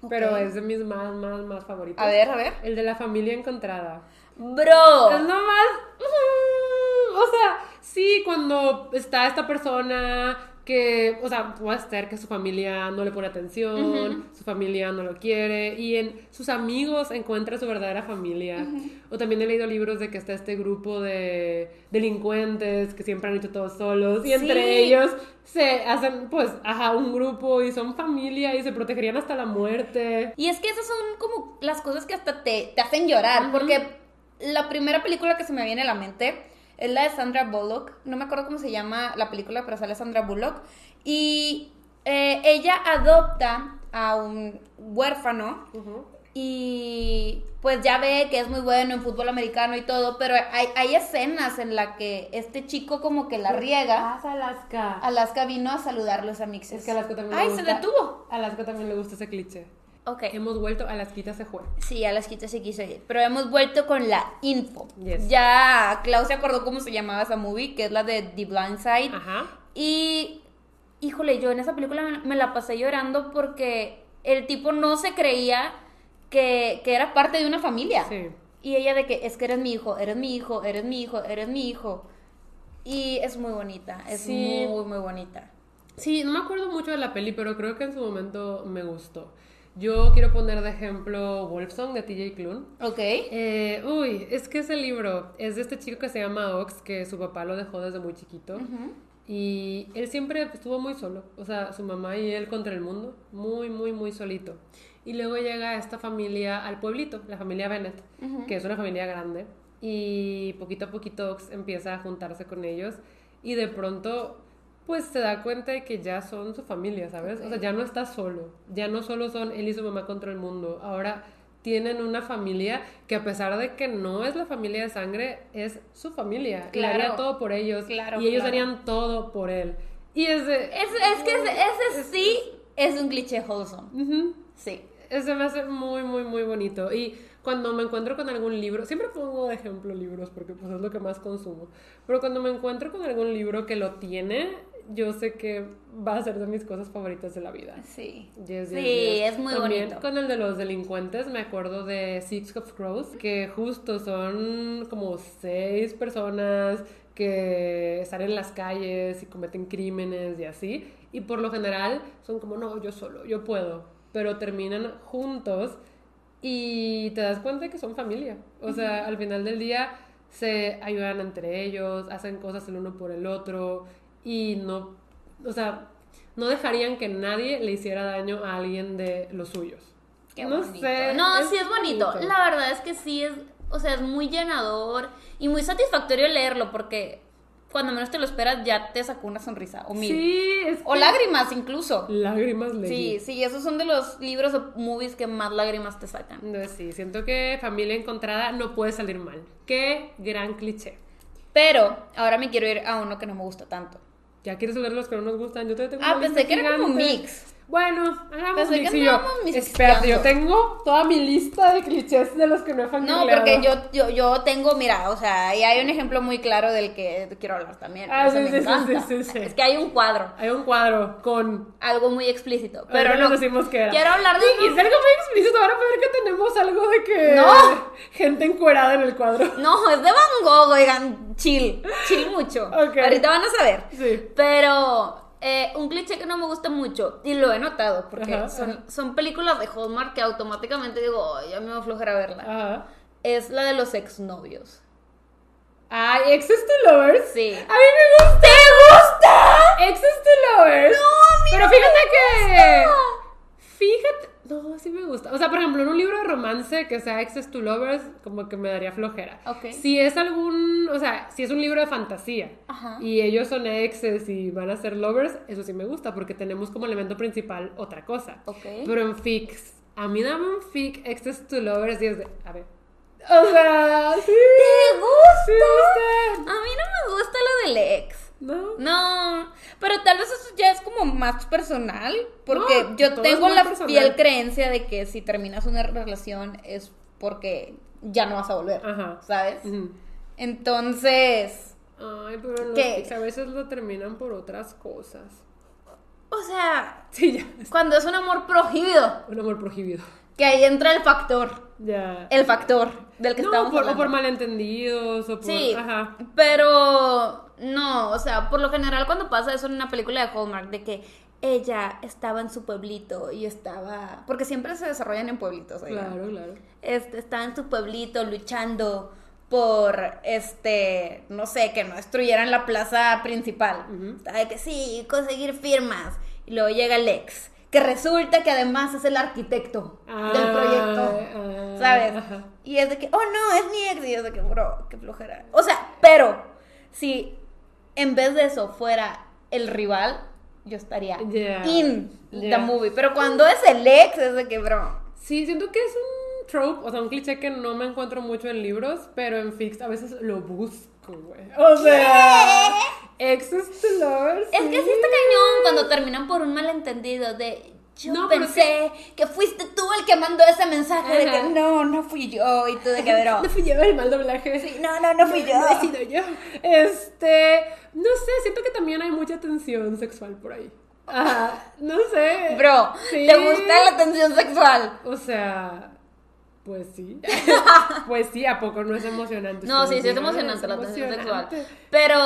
pero es de mis más, más, más favoritos. A ver, a ver. El de la familia encontrada. Bro. Es nomás. mm, O sea, sí, cuando está esta persona que, o sea, puede ser que su familia no le pone atención, su familia no lo quiere, y en sus amigos encuentra su verdadera familia. O también he leído libros de que está este grupo de delincuentes que siempre han hecho todos solos, y entre Sí. ellos se hacen, pues, ajá, un grupo y son familia y se protegerían hasta la muerte. Y es que esas son como las cosas que hasta te, te hacen llorar, porque la primera película que se me viene a la mente es la de Sandra Bullock, no me acuerdo cómo se llama la película, pero sale Sandra Bullock, y eh, ella adopta a un huérfano y pues ya ve que es muy bueno en fútbol americano y todo, pero hay, hay escenas en la que este chico como que la riega. Ah, Alaska. Alaska vino a saludarlos a Mixes. Es que Alaska también Ay, le se gusta. detuvo. A Alaska también le gusta ese cliché. Ok. Hemos vuelto, Alaskita se fue. Sí, a las quitas se quiso ir. Pero hemos vuelto con la info. Yes. Ya Klaus se acordó cómo se llamaba esa movie, que es la de The Blind Side. Ajá. Y, híjole, yo en esa película me, me la pasé llorando porque el tipo no se creía que, que era parte de una familia. Sí. Y ella de que es que eres mi hijo, eres mi hijo, eres mi hijo, eres mi hijo. Y es muy bonita, es Sí. muy, muy bonita. Sí, no me acuerdo mucho de la peli, pero creo que en su momento me gustó. Yo quiero poner de ejemplo Wolfsong de TJ Klune. Ok. Eh, uy, es que ese libro es de este chico que se llama Ox, que su papá lo dejó desde muy chiquito. Y él siempre estuvo muy solo. O sea, su mamá y él contra el mundo. Muy, muy, muy solito. Y luego llega esta familia al pueblito, la familia Bennett, que es una familia grande. Y poquito a poquito Ox empieza a juntarse con ellos. Y de pronto pues se da cuenta de que ya son su familia, ¿sabes? O sea, ya no está solo, ya no solo son él y su mamá contra el mundo, ahora tienen una familia que a pesar de que no es la familia de sangre, es su familia. Y Claro. haría todo por ellos. Claro, y ellos claro. harían todo por él. Y es de... Es, es que ese, ese sí es un cliché wholesome. Ujú. Sí. Ese me hace muy, muy, muy bonito. Y cuando me encuentro con algún libro, siempre pongo de ejemplo libros porque pues es lo que más consumo. Pero cuando me encuentro con algún libro que lo tiene, yo sé que va a ser de mis cosas favoritas de la vida. Sí. Yes, sí, yes. es muy También bonito. Con el de los delincuentes me acuerdo de Six of Crows, que justo son como seis personas que salen en las calles y cometen crímenes y así. Y por lo general son como, no, yo solo, yo puedo. Pero terminan juntos y te das cuenta de que son familia. O sea, al final del día se ayudan entre ellos, hacen cosas el uno por el otro y no, o sea, no dejarían que nadie le hiciera daño a alguien de los suyos. Qué no bonito. sé. No, sí es bonito. La verdad es que sí es, o sea, es muy llenador y muy satisfactorio leerlo porque cuando menos te lo esperas ya te sacó una sonrisa o mil. Sí, es O lágrimas incluso. Lágrimas Sí, leí. sí, esos son de los libros o movies que más lágrimas te sacan. No, sí, siento que familia encontrada no puede salir mal. Qué gran cliché. Pero ahora me quiero ir a uno que no me gusta tanto. Ya quieres ver los que no nos gustan. Yo todavía tengo Ah, una pensé que lista era como gigante. mix. Bueno, hagamos Pensé mix y yo. Espérate, yo tengo toda mi lista de clichés de los que no he No, familiado. porque yo, yo, yo tengo, mira, o sea, y hay un ejemplo muy claro del que quiero hablar también. Ah, sí, sí, sí, sí, sí. Es que hay un cuadro, Hay un cuadro con... algo muy explícito. Pero no, no decimos que era. quiero hablar de Y es algo muy explícito. Ahora puede ver que tenemos algo de que... No. Gente encuerada en el cuadro. No, es de Van Gogh, oigan, chill, chill mucho. Ahorita van a saber. Sí. Pero eh, un cliché que no me gusta mucho, y lo he notado, porque Ajá, son, ajá. son películas de Hallmark que automáticamente digo, "Ay, ya me va a flojera verla. Ajá. Es la de los exnovios. Ay, Exes to Lovers. Sí. A mí me gusta. ¿Te gusta? Exes to Lovers. No, a Pero fíjate me que. gusta. Fíjate. No, sí me gusta. O sea, por ejemplo, en un libro de romance que sea Exes to Lovers, como que me daría flojera. Ok. Si es algún. O sea, si es un libro de fantasía Ajá. y ellos son exes y van a ser lovers, eso sí me gusta porque tenemos como elemento principal otra cosa. Ok. Pero en fics, a mí dame un fic Exes to Lovers y es de. A ver. O sea, sí. ¿Te gusta? Sí, me gusta. A mí no me gusta lo del ex. ¿No? No, pero tal vez eso ya es como más personal, porque No, yo tengo la personal. fiel creencia de que si terminas una relación es porque ya no vas a volver, Ajá. ¿sabes? Entonces, Ay, pero ¿Qué? fics a veces lo terminan por otras cosas. o sea, Sí, ya. cuando es un amor prohibido, Un amor prohibido. que ahí entra el factor, Ya. el factor del que no, estamos por, o hablando. por malentendidos, o por. Sí, Ajá. pero no, o sea, por lo general cuando pasa eso en una película de Hallmark, de que ella estaba en su pueblito y estaba, porque siempre se desarrollan en pueblitos, oigan. Claro, claro. este, estaba en su pueblito luchando por, este, no sé, que no destruyeran la plaza principal. Ujú. Estaba de que sí, conseguir firmas. Y luego llega el ex, que resulta que además es el arquitecto del Ah, proyecto. ah, ¿Sabes? ajá. Y es de que, oh no, es mi ex. Y es de que, bro, qué flojera. O sea, pero si en vez de eso fuera el rival, yo estaría Yeah, in the movie. Pero cuando es el ex, es de que, bro. Sí, siento que es un trope, o sea, un cliché que no me encuentro mucho en libros, pero en fics a veces lo busco, güey. O sea, exes to lovers. Es que sí está cañón cuando terminan por un malentendido de yo No, pero pensé que... fuiste tú el que mandó ese mensaje de que no, no fui yo y tú de que bro. No fui yo el mal doblaje. Sí, no, no, no fui yo. No he sido yo. Este, no sé, siento que también hay mucha tensión sexual por ahí. Ajá, no sé. Bro, Sí. ¿te gusta la tensión sexual? O sea, pues sí. pues sí, ¿a poco no es emocionante? No, sí, sí es emocionante la tensión sexual. Pero,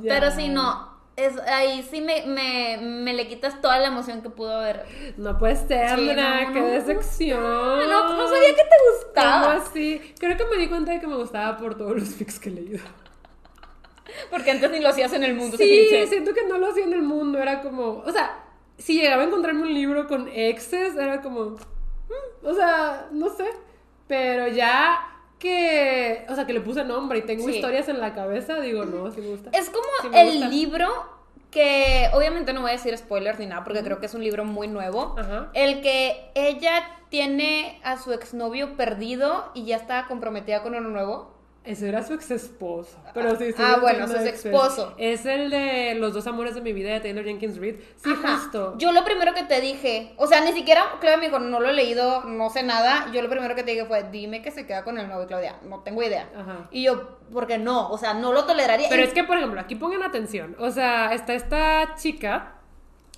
Ya. pero sí, no. es, ahí sí me, me, me le quitas toda la emoción que pudo haber. No puede ser, Sí, no, qué no. decepción. No, no sabía que te ¿Cómo gustaba. así? Creo que me di cuenta de que me gustaba por todos los fics que he leído. Porque antes ni lo hacías en el mundo. Sí, siento que no lo hacía en el mundo, era como, o sea, si llegaba a encontrarme un libro con exes, era como, mm, o sea, no sé, pero ya que, o sea, que le puse nombre y tengo Sí. historias en la cabeza, digo, no, sí me gusta. Es como Sí el gusta. libro que, obviamente no voy a decir spoilers ni nada, porque creo que es un libro muy nuevo. Ajá. El que ella tiene a su exnovio perdido y ya está comprometida con uno nuevo. Ese era su ex esposo. Pero sí, sí, Ah, bueno, su ex esposo. Es el de Los dos amores de mi vida de Taylor Jenkins Reid. Sí, Ajá. justo. Yo lo primero que te dije, o sea, ni siquiera, Claudia me dijo, no lo he leído, no sé nada. Yo lo primero que te dije fue, dime que se queda con el novio, Claudia. No tengo idea. Ajá. Y yo, porque no, o sea, no lo toleraría. Pero es que, por ejemplo, aquí pongan atención. O sea, está esta chica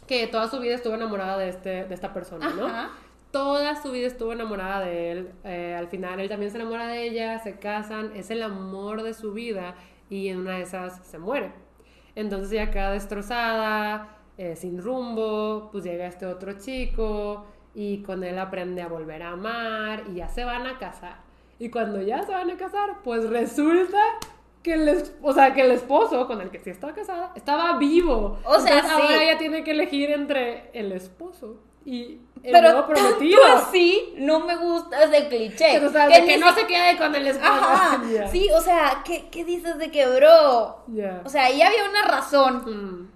que toda su vida estuvo enamorada de, este, de esta persona, ¿no? Toda su vida estuvo enamorada de él. eh, al final, él también se enamora de ella, se casan, es el amor de su vida y en una de esas se muere. Entonces ella queda destrozada, eh, sin rumbo, pues llega este otro chico y con él aprende a volver a amar y ya se van a casar. Y cuando ya se van a casar, pues resulta que el, o sea, que el esposo con el que sí estaba casada estaba vivo. O sea, Entonces, ahora sí. ella tiene que elegir entre el esposo y el Pero nuevo tanto prometido. así no me gusta ese cliché. O sea, Que de que no se quede con el esposo. Ajá. Sí, o sea, ¿qué, qué dices de que, bro? O sea, ahí había una razón. Mm.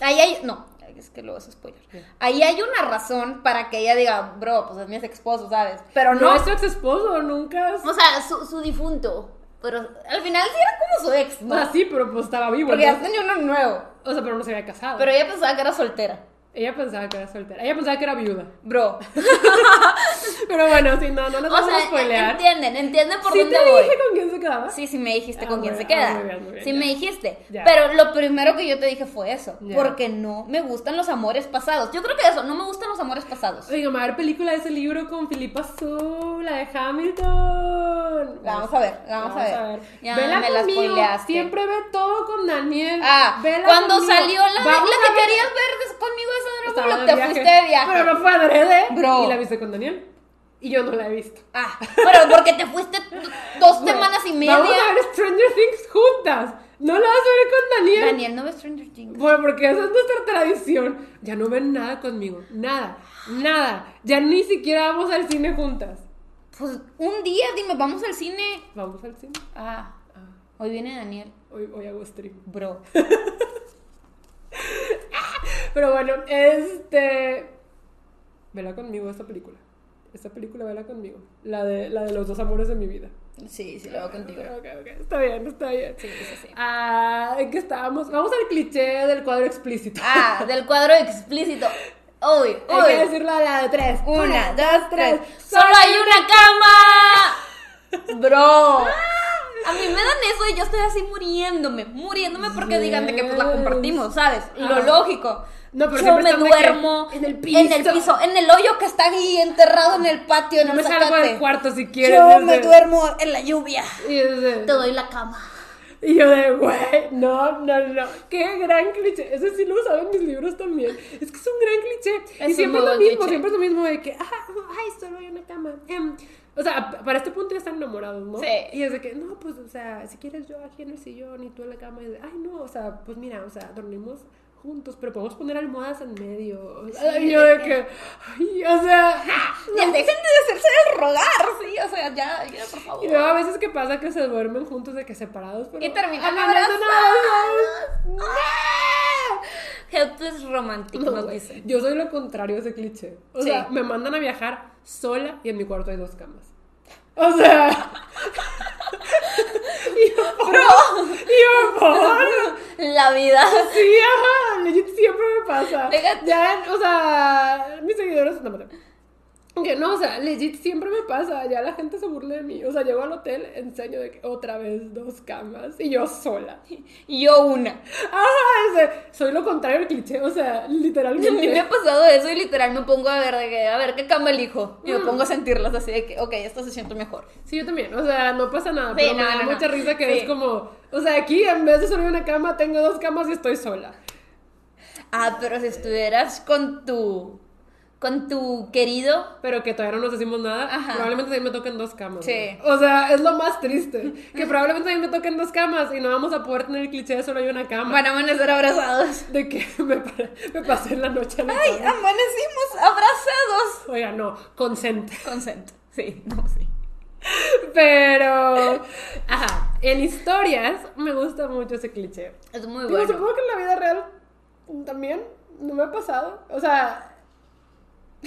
Ahí hay. No, es que luego es spoiler. Ahí hay una razón para que ella diga, bro, pues es mi ex esposo, ¿sabes? Pero no. No es su ex esposo, nunca. es- O sea, su, su difunto. Pero al final sí era como su ex, ¿no? Sea, sí, pero pues estaba vivo. Porque ya tenía uno nuevo. O sea, pero no se había casado. Pero ella pensaba que era soltera. Ella pensaba que era soltera. Ella pensaba que era viuda. Bro. Pero bueno, sí, no, no nos O vamos a spoilear. entienden, entienden por ¿Sí dónde te voy. dije con quién se quedaba? Sí, sí me dijiste Ah, con quién se bien, queda. ah, muy bien, muy bien, sí ya. me dijiste. Ya. Pero lo primero que yo te dije fue eso. Ya. Porque no me gustan los amores pasados. Yo creo que eso, no me gustan los amores pasados. Oiga, me va a ver película de ese libro con Filipa Azul, la de Hamilton. La vamos a ver, la vamos, a ver. Ya Vela me la conmigo, spoileaste. Siempre ve todo con Daniel. Ah, Vela cuando conmigo. salió la, la que ver- querías ver conmigo no de te viaje. fuiste de viaje. Pero no fue adrede. Bro. Y la viste con Daniel. Y yo no la he visto. Ah, pero porque te fuiste dos Bueno, semanas y media. Vamos a ver Stranger Things juntas. No la vas a ver con Daniel. Daniel no ve Stranger Things. Bueno, porque esa es nuestra tradición. Ya no ven nada conmigo. Nada. Nada. Ya ni siquiera vamos al cine juntas. Pues un día, dime, vamos al cine. Vamos al cine. Ah, Ah, hoy viene Daniel. hoy, hoy hago stream. Bro. Pero bueno, este. Vela conmigo esta película. Esta película, vela conmigo. La de, la de los dos amores de mi vida. Sí, sí, lo hago contigo. Ok, ok, Está bien, está bien. Sí, sí, sí. Ah, ¿en qué estábamos? Vamos al cliché del cuadro explícito. Ah, del cuadro explícito. Uy, uy. Hay que decirlo a la de tres. Una, dos, tres. ¡Solo hay una cama! Bro. A mí me dan eso y yo estoy así muriéndome, muriéndome porque digan de que pues la compartimos, ¿sabes? Lo lógico. No, pero yo siempre me duermo en el piso. en el piso, en el hoyo que está ahí enterrado en el patio, en No el me salgo del cuarto si quieres. Yo me duermo en la lluvia. Te doy la cama. y yo de, güey, no, no, no. Qué gran cliché. Ese sí lo usaba en mis libros también. Es que es un gran cliché. Es y siempre es lo mismo, cliché. siempre es lo mismo de que, ah, ay, solo hay una cama. Em, o sea, para este punto ya están enamorados, ¿no? Sí. Y es de que, no, pues, o sea, si quieres yo aquí en el sillón y tú en la cama. Y de, ay, no, o sea, pues mira, o sea, dormimos juntos, pero podemos poner almohadas en medio. O sea, y yo de que, ay, o sea. Ya dejen de hacerse el rogar, sí, o sea, ya, ya, por favor. Y luego a veces que pasa que se duermen juntos de que separados, pero Y terminan abrazados. Helpless romantic, No, nos güey. dicen. Yo soy lo contrario a ese cliché. O Sí. sea, me mandan a viajar sola y en mi cuarto hay dos camas. O sea. yo, por, y yo, por. La vida. Sí, ajá. legit, siempre me pasa. Ya, o sea, mis seguidores. No, mate. Que no, o sea, legit siempre me pasa, ya la gente se burla de mí. O sea, llego al hotel, enseño de que otra vez dos camas y yo sola. Y yo una. Ajá, ese- soy lo contrario del cliché, o sea, A mí me literalmente. ha pasado eso y literal me pongo a ver de que, a ver qué cama elijo. Y me Mm. pongo a sentirlas así de que, ok, esto se siente mejor. Sí, yo también, o sea, no pasa nada, Sí, pero me da no, no. mucha risa que Sí. es como, o sea, aquí en vez de solo una cama, tengo dos camas y estoy sola. Ah, pero si estuvieras con tu, con tu querido, Pero que todavía no nos decimos nada, Ajá. probablemente también me toquen dos camas. Sí. ¿no? O sea, es lo más triste, que probablemente también me toquen dos camas y no vamos a poder tener el cliché de solo hay una cama. van a amanecer abrazados. De que me, pa- me pasé la noche en la Ay, cama. amanecimos abrazados. Oiga, no, consente. Consent. Sí, no, sí. Pero, ajá, en historias me gusta mucho ese cliché. Es muy Digo, bueno. supongo que en la vida real también no me ha pasado. O sea,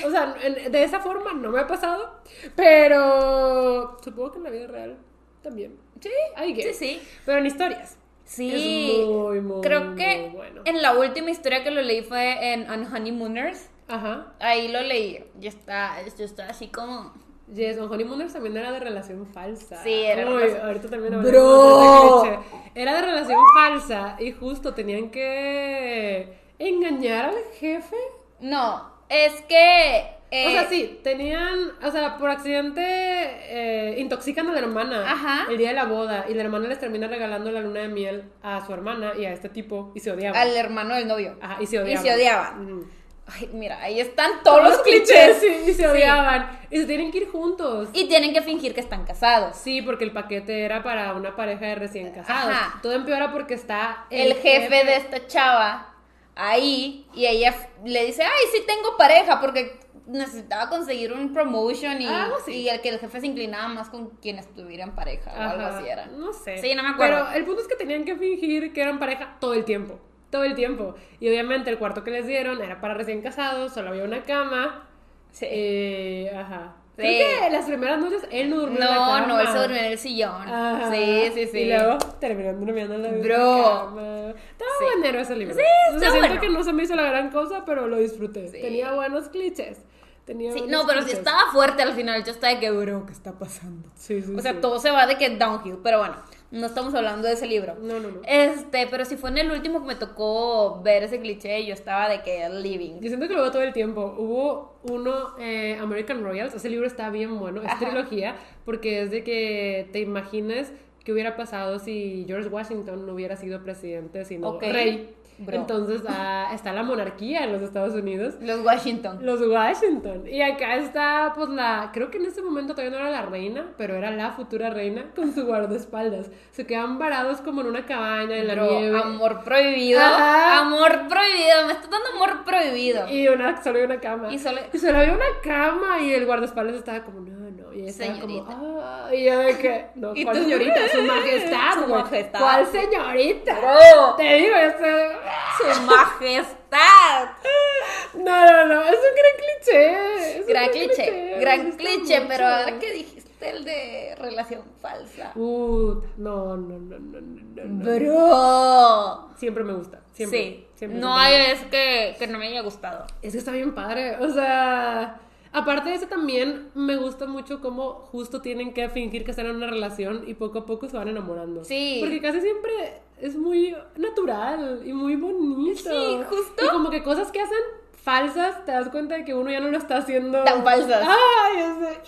o sea, en- de esa forma no me ha pasado. Pero supongo que en la vida real también. Sí, I guess. sí, sí. Pero en historias. Sí. Es muy, muy, Creo que muy bueno. en la última historia que lo leí fue en On Honeymooners. Ajá. Ahí lo leí. Yo está, yo estaba así como. Yes, on Honeymooners también era de relación falsa. Sí, era Uy, relación- ahorita también Bro. de. Era de relación falsa y justo tenían que engañar al jefe. No, es que. eh, o sea, sí, tenían, o sea, por accidente eh, intoxican a la hermana Ajá. el día de la boda y la hermana les termina regalando la luna de miel a su hermana y a este tipo y se odiaban. Al hermano del novio. Ajá, y se odiaban. Y se odiaban. Ay, mira, ahí están todos los clichés. sí, y se Sí. odiaban. Y se tienen que ir juntos. Y tienen que fingir que están casados. Sí, porque el paquete era para una pareja de recién casados. Ajá. Todo empeora porque está El jefe de esta chava ahí y ella le dice, ay, sí tengo pareja porque necesitaba conseguir un promotion y, así. y el que el jefe se inclinaba más con quien estuviera en pareja o algo así era. No sé. Sí, no me acuerdo. Pero el punto es que tenían que fingir que eran pareja todo el tiempo. Todo el tiempo. Y obviamente el cuarto que les dieron era para recién casados, solo había una cama. Sí. Eh, ajá. Sí. Creo que las primeras noches él no durmió en la No, cama. no, él se durmió en el sillón. Ajá. Sí, sí, sí. Y luego terminaron durmiendo en la Bro. cama. Estaba Sí. buenero ese libro. Sí, O sea, está siento bueno. que no se me hizo la gran cosa, pero lo disfruté. Sí. Tenía buenos clichés. Tenía Sí, no, pero sí clichés. estaba fuerte al final. Yo estaba de que, bro, ¿qué está pasando? Sí, sí, O sea, todo se va de que downhill, pero bueno, no estamos hablando de ese libro. No, no, no. Este, pero si fue en el último que me tocó ver ese cliché, yo estaba de que living. Yo siento que lo veo todo el tiempo. Hubo uno, eh, American Royals, ese libro está bien bueno, es Ajá. trilogía, porque es de que te imagines qué hubiera pasado si George Washington no hubiera sido presidente, sino rey. Bro. Entonces ah, está la monarquía en los Estados Unidos. Los Washington. Los Washington. Y acá está, pues la. Creo que en ese momento todavía no era la reina, pero era la futura reina con su guardaespaldas. Se quedan varados como en una cabaña en la Bro, nieve. amor prohibido. Ajá. Amor prohibido. Me está dando amor prohibido. Y una, solo había una cama. Y solo- y solo había una cama y el guardaespaldas estaba como, no, no. Y ella estaba como, ah. Y yo de que, no, Y ¿cuál tú- señorita? Su majestad, Su majestad. ¿Cuál señorita? Bro. Te digo, estoy- Su majestad. No, no, no, es un gran cliché. es Gran cliché. Gran cliché, pero ahora que dijiste el de relación falsa. Uh, no, no, no, no, no, no. Bro. Siempre me gusta. Siempre. Sí. siempre, no hay vez que, que no me haya gustado. Es que está bien padre. O sea, aparte de eso también me gusta mucho cómo justo tienen que fingir que están en una relación y poco a poco se van enamorando. Sí. Porque casi siempre es muy natural y muy bonito. Sí, justo. Y como que cosas que hacen falsas, te das cuenta de que uno ya no lo está haciendo Tan falsas. Ay, o sea,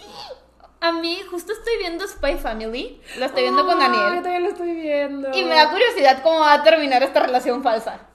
A mí, justo estoy viendo Spy Family. Lo estoy viendo con ay, Yo Daniel. también lo estoy viendo. Y me da curiosidad cómo va a terminar esta relación falsa.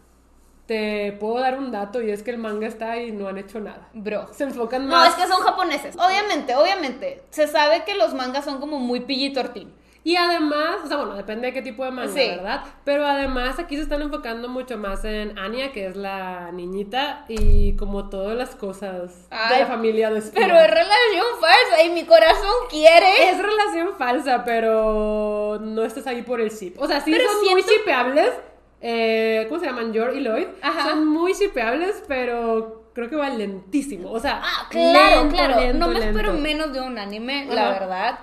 Te puedo dar un dato y es que el manga está y no han hecho nada. Bro. Se enfocan No, más. es que son japoneses. Obviamente, obviamente. Se sabe que los mangas son como muy PG-13. Y además, o sea, bueno, depende de qué tipo de manga, Sí. ¿verdad? Pero además aquí se están enfocando mucho más en Anya, que es la niñita, y como todas las cosas de Ay, la familia de espía. Pero es relación falsa y mi corazón quiere. Es relación falsa, pero no estás ahí por el ship. O sea, sí Pero son muy siento- shipeables. Eh, ¿Cómo se llaman? Yor y Lloyd. Ajá. Son muy shipeables, pero creo que va lentísimo. O sea, Ah, claro, lento, claro. lento, no me espero lento. menos de un anime, la Ajá. verdad.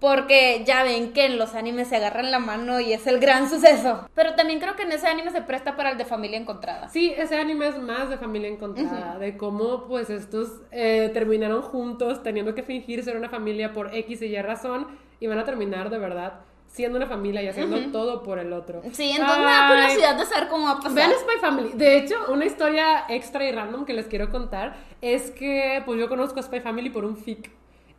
Porque ya ven que en los animes se agarran la mano y es el gran suceso. Pero también creo que en ese anime se presta para el de familia encontrada. Sí, ese anime es más de familia encontrada, de cómo pues estos eh, terminaron juntos teniendo que fingir ser una familia por X y Y razón y van a terminar de verdad siendo una familia y haciendo todo por el otro. Sí, entonces me da Ay, curiosidad de saber cómo va a pasar. Vean Spy Family. De hecho, una historia extra y random que les quiero contar es que pues yo conozco a Spy Family por un fic.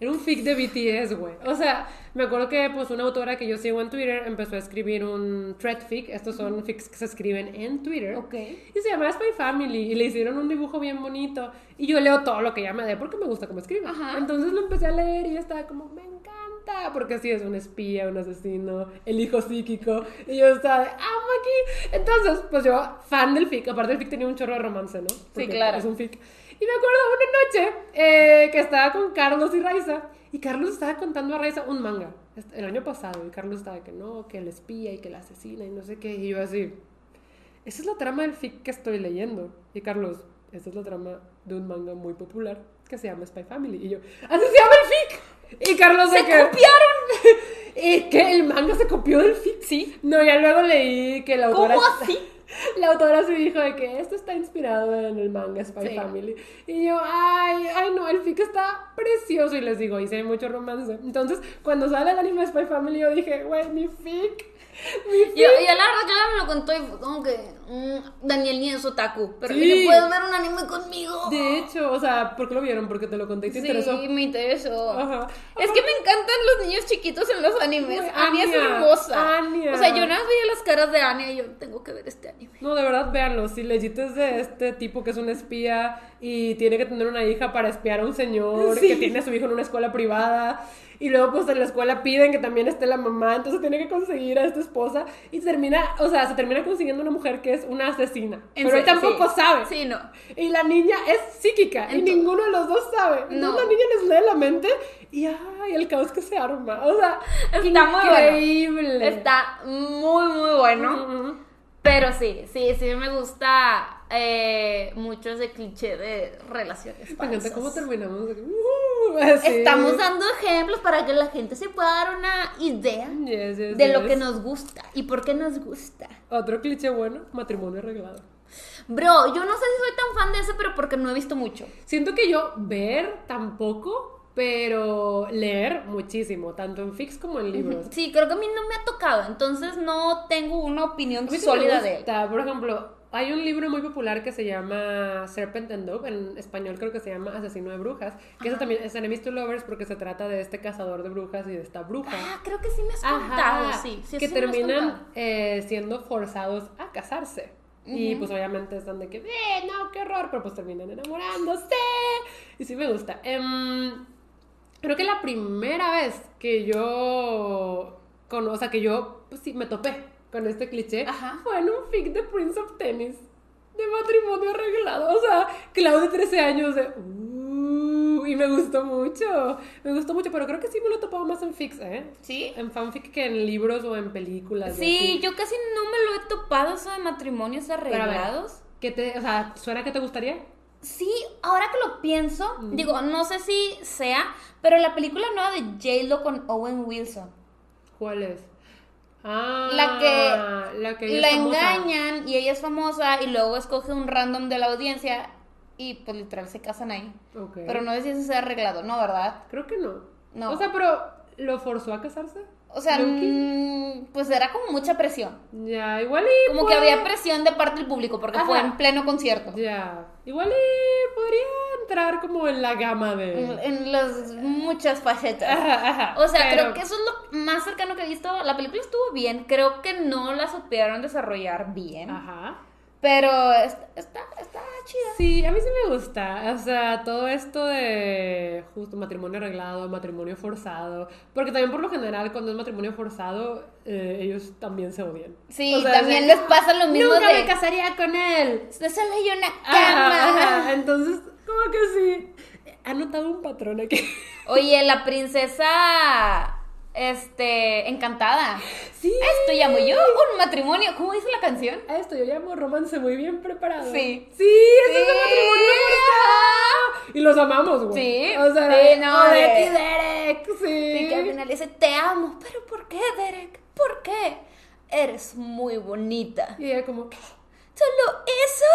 Era un fic de BTS, güey. O sea, me acuerdo que pues una autora que yo sigo en Twitter empezó a escribir un thread fic. Estos son fics que se escriben en Twitter. Ok. Y se llama Spy Family y le hicieron un dibujo bien bonito. Y yo leo todo lo que ella me dé porque me gusta cómo escribe. Ajá. Entonces lo empecé a leer y yo estaba como, me encanta. Porque así es un espía, un asesino, el hijo psíquico. Y yo estaba de, amo aquí. Entonces, pues yo, fan del fic. Aparte, el fic tenía un chorro de romance, ¿no? Porque claro. Es un fic. Y me acuerdo una noche eh, que estaba con Carlos y Raiza. Y Carlos estaba contando a Raiza un manga. El año pasado. Y Carlos estaba que no, que el espía y que la asesina y no sé qué. Y yo así, esa es la trama del fic que estoy leyendo. Y Carlos, esa es la trama de un manga muy popular que se llama Spy Family. Y yo, así se llama el fic. Y Carlos ¡Se que, copiaron! ¿Y que ¿El manga se copió del fic? Sí. No, ya luego leí que la autora... ¿Cómo así? La autora se dijo de que esto está inspirado en el manga Spy Sí. Family. Y yo, ay, ay, no, el fic está precioso. Y les digo, hay mucho romance. Entonces, cuando sale el anime Spy Family, yo dije, güey, mi fic. Mi fic. Yo, y a la verdad ella me lo contó y como que mm, Daniel ni es otaku. Pero Sí. dije, ¿puedes ver un anime conmigo? De hecho, o sea, ¿por qué lo vieron? Porque te lo conté y te Sí, interesó. me interesó. Ajá. Es que me encantan los niños chiquitos en los animes. Güey, Anya es Anya, hermosa. Anya. O sea, yo nada más veía las caras de Anya y yo tengo que ver este anime. No, de verdad, véanlo. Si legit es de este tipo que es un espía y tiene que tener una hija para espiar a un señor Sí. que tiene a su hijo en una escuela privada y luego pues en la escuela piden que también esté la mamá, entonces tiene que conseguir a esta esposa y termina, o sea, se termina consiguiendo una mujer que es una asesina. En Pero él tampoco sí. sabe. Sí, no. Y la niña es psíquica y ninguno de los dos sabe. Entonces la niña les lee la mente y ay, el caos que se arma. O sea, Está muy bueno. Está muy, muy bueno. Ujú. Pero sí, sí, sí me gusta eh, mucho ese cliché de relaciones Me encanta cómo terminamos. Uh. Estamos dando ejemplos para que la gente se pueda dar una idea Yes, yes, de lo que nos gusta y por qué nos gusta. Otro cliché bueno, matrimonio arreglado. Bro, yo no sé si soy tan fan de ese, pero porque no he visto mucho. Siento que yo ver tampoco, pero leer muchísimo, tanto en fics como en libros. Sí, creo que a mí no me ha tocado, entonces no tengo una opinión A mí sí me sólida de él. Por ejemplo, hay un libro muy popular que se llama Serpent and Dove, en español creo que se llama Asesino de Brujas, que eso también es Enemies to Lovers porque se trata de este cazador de brujas y de esta bruja. Ah, creo que sí me has contado, sí. sí que sí terminan eh, siendo forzados a casarse. Y pues obviamente están de que, eh, no, qué horror, pero pues terminan enamorándose. Y sí me gusta. Em, creo que la primera vez que yo, con, o sea, que yo, pues sí, me topé con este cliché, Ajá. fue en un fic de Prince of Tennis. De matrimonio arreglado. O sea, Clau de 13 años de... "Uh", y me gustó mucho. Me gustó mucho, pero creo que sí me lo he topado más en fics, ¿eh? Sí. En fanfic que en libros o en películas. Sí, yo casi no me lo he topado eso de matrimonios Pero a ver, arreglados. ¿qué te, o sea, ¿suena que te gustaría? Sí, ahora que lo pienso, digo, no sé si sea, pero la película nueva de J-Lo con Owen Wilson. ¿Cuál es? Ah, La que la que la engañan y ella es famosa y luego escoge un random de la audiencia y pues literal se casan ahí. Pero no sé si eso sea arreglado, ¿no? ¿Verdad? Creo que no. No. O sea, pero ¿lo forzó a casarse? O sea, mm, pues era como mucha presión. Ya, igual y Como que había presión de parte del público porque Ajá. fue en pleno concierto. Ya, igual y podría entrar como en la gama de... En, en las muchas facetas. Ajá, ajá, O sea, pero- creo que eso es lo más cercano que he visto. La película estuvo bien. Creo que no la supieron desarrollar bien. Ajá. Pero está, está, está chida. Sí, a mí sí me gusta. O sea, todo esto de justo matrimonio arreglado, matrimonio forzado. Porque también por lo general cuando es matrimonio forzado, eh, ellos también se odian. Sí, O sea, también les pasa lo mismo Nunca de... me casaría con él. de solo hay una Ajá, cama. ajá. Entonces, como que sí. Ha notado un patrón aquí. Oye, la princesa... Este... Encantada. Sí. Esto llamo yo un matrimonio. ¿Cómo dice la canción? A esto yo llamo romance muy bien preparado. Sí. Sí, eso es Sí. un matrimonio. Y los amamos, güey. Sí. O sea, Sí, no, y Derek. Derek, sí. Y que al final dice, te amo. ¿Pero por qué, Derek? ¿Por qué? Eres muy bonita. Y ella como, ¿Solo eso?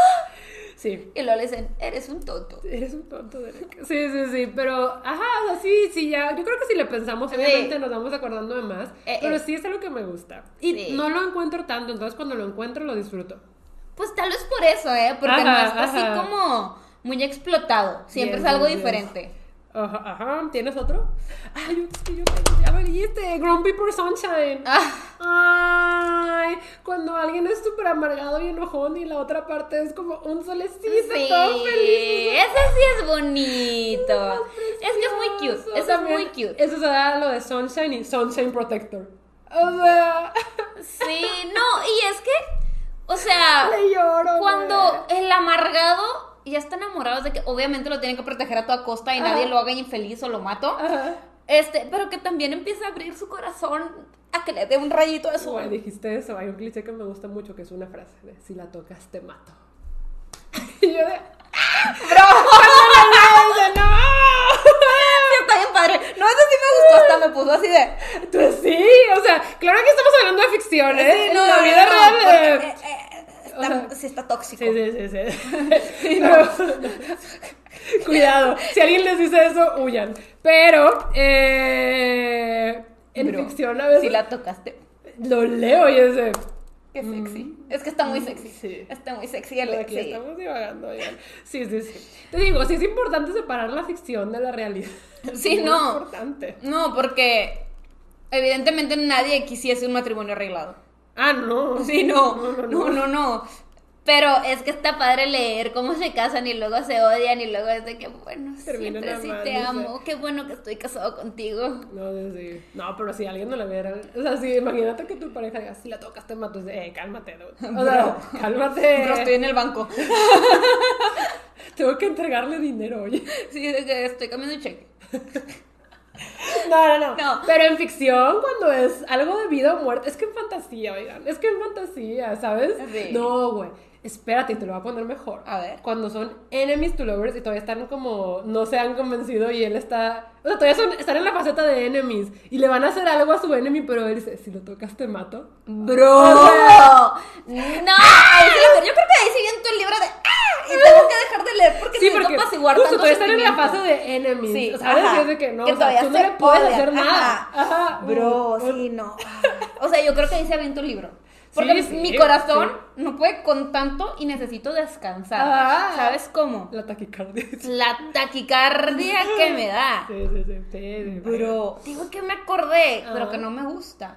Sí. Y luego le dicen, eres un tonto. Eres un tonto, Derek. Sí, sí, sí, pero, ajá, o sea, sí, sí, ya, yo creo que si le pensamos, Sí. obviamente nos vamos acordando de más, Eh, pero eh. sí es algo que me gusta. Y Sí. no lo encuentro tanto, entonces cuando lo encuentro lo disfruto. Pues tal vez por eso, ¿eh? Porque Ajá, no está ajá. así como muy explotado. Siempre Yes, es algo yes. diferente. Ajá, ajá, ¿tienes otro? Ay, es que yo ya lo dijiste, Grumpy por Sunshine. Ah, Ay, cuando alguien es súper amargado y enojón y la otra parte es como un solecito, sí, todo feliz. ese sí es bonito. Es que es muy cute. Eso es muy cute. Eso se da lo de Sunshine y Sunshine Protector. O sea, Sí, no, y es que, o sea, le lloro. cuando el amargado ya está enamorado de que obviamente lo tienen que proteger a toda costa y Ajá. nadie lo haga infeliz o lo mato, Ajá. este, pero que también empieza a abrir su corazón a que le dé un rayito de sol. dijiste eso. Hay un cliché que me gusta mucho que es una frase de si la tocas te mato. Y yo de. ¡Bro! ¡No! Sí, está bien padre. No, eso sí me gustó, hasta me puso así de... Pues sí, o sea, claro que estamos hablando de ficción, ¿eh? Sí, no, la no, vida no, real. Está, o sea, sí está tóxico. Sí, sí, sí, sí. Cuidado, si alguien les dice eso, huyan. Pero, eh, en Bro, ficción a veces Si la tocaste. lo leo y es de... Qué sexy. Es que está muy sexy. Sí. Está muy sexy el aquí sí. estamos divagando, oigan. Sí, sí, sí. Te digo, sí es importante separar la ficción de la realidad. Sí, Es no. importante. No, porque evidentemente nadie quisiese un matrimonio arreglado. Ah, no. Sí, no. No, no, No, no. no, no. Pero es que está padre leer cómo se casan y luego se odian y luego es de que, bueno, Terminan siempre sí te amo. Qué bueno que estoy casado contigo. No, sí, no, pero si alguien no le viera, o sea, si imagínate que tu pareja diga, si la tocas te de, eh, cálmate, dude. o sea, cálmate, Pero estoy en el banco. tengo que entregarle dinero, oye. Sí, de que estoy cambiando un cheque. No, no, no, No. Pero en ficción, cuando es algo de vida o muerte, es que en fantasía, oigan, es que en fantasía, ¿sabes? Sí. No, güey. Espérate, te lo voy a poner mejor. A ver. Cuando son enemies to lovers y todavía están como, no se han convencido y él está, o sea, todavía son, están en la faceta de enemies y le van a hacer algo a su enemy, pero él dice, si lo tocas te mato. Bro. O sea- no. Yo creo que ahí viene el libro de. ¡Ah! Y tengo que dejar de leer porque Sí, necesito porque apaciguar justo tanto todavía están en la fase de enemies, Sí, ¿sabes? ajá. Es de que no, Que o sea, tú no le puedes odian, hacer nada. ajá. Ajá. Bro, sí, no. O sea, yo creo que ahí se avienta un libro. Porque Sí, sí, mi corazón sí. no puede con tanto y necesito descansar. Ah. ¿Sabes cómo? La taquicardia. La taquicardia que me da. Sí, sí, sí. Bro, digo que me acordé, pero Ajá. que no me gusta.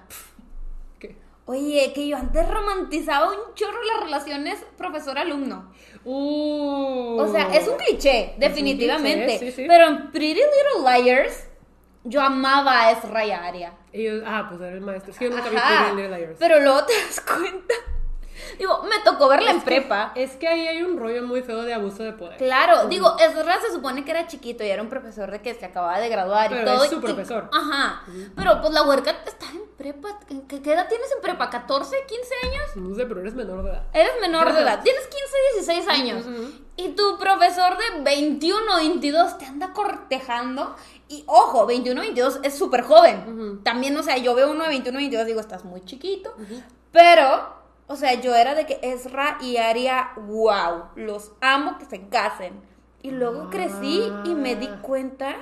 Oye, que yo antes romantizaba un chorro las relaciones profesor-alumno. Uh. O sea, es un cliché, definitivamente. cliché, sí, sí. Pero en Pretty Little Liars, yo amaba a Ezra y a Aria. Ellos, ah, pues era el maestro. Es que yo nunca vi. Pretty Little Liars. Pero luego te das cuenta. Digo, me tocó verla en Es que- prepa. Es que ahí hay un rollo muy feo de abuso de poder. Claro, digo, Ezra se supone que era chiquito y era un profesor de que se acababa de graduar y Pero todo. es su y- profesor. ajá. Pero pues la huerca está en prepa. ¿Qué, qué edad tienes en prepa? ¿14, 15 años? No sé, pero eres menor de edad. Eres menor de edad, tienes 15, 16 años. Ujú. Y tu profesor de 21, 22 te anda cortejando. Y ojo, 21, 22 es súper joven. Ujú. También, o sea, yo veo uno de 21, 22 digo, estás muy chiquito. Pero, o sea, yo era de que Ezra y Aria, wow, los amo que se casen. Y luego crecí y me di Ah. cuenta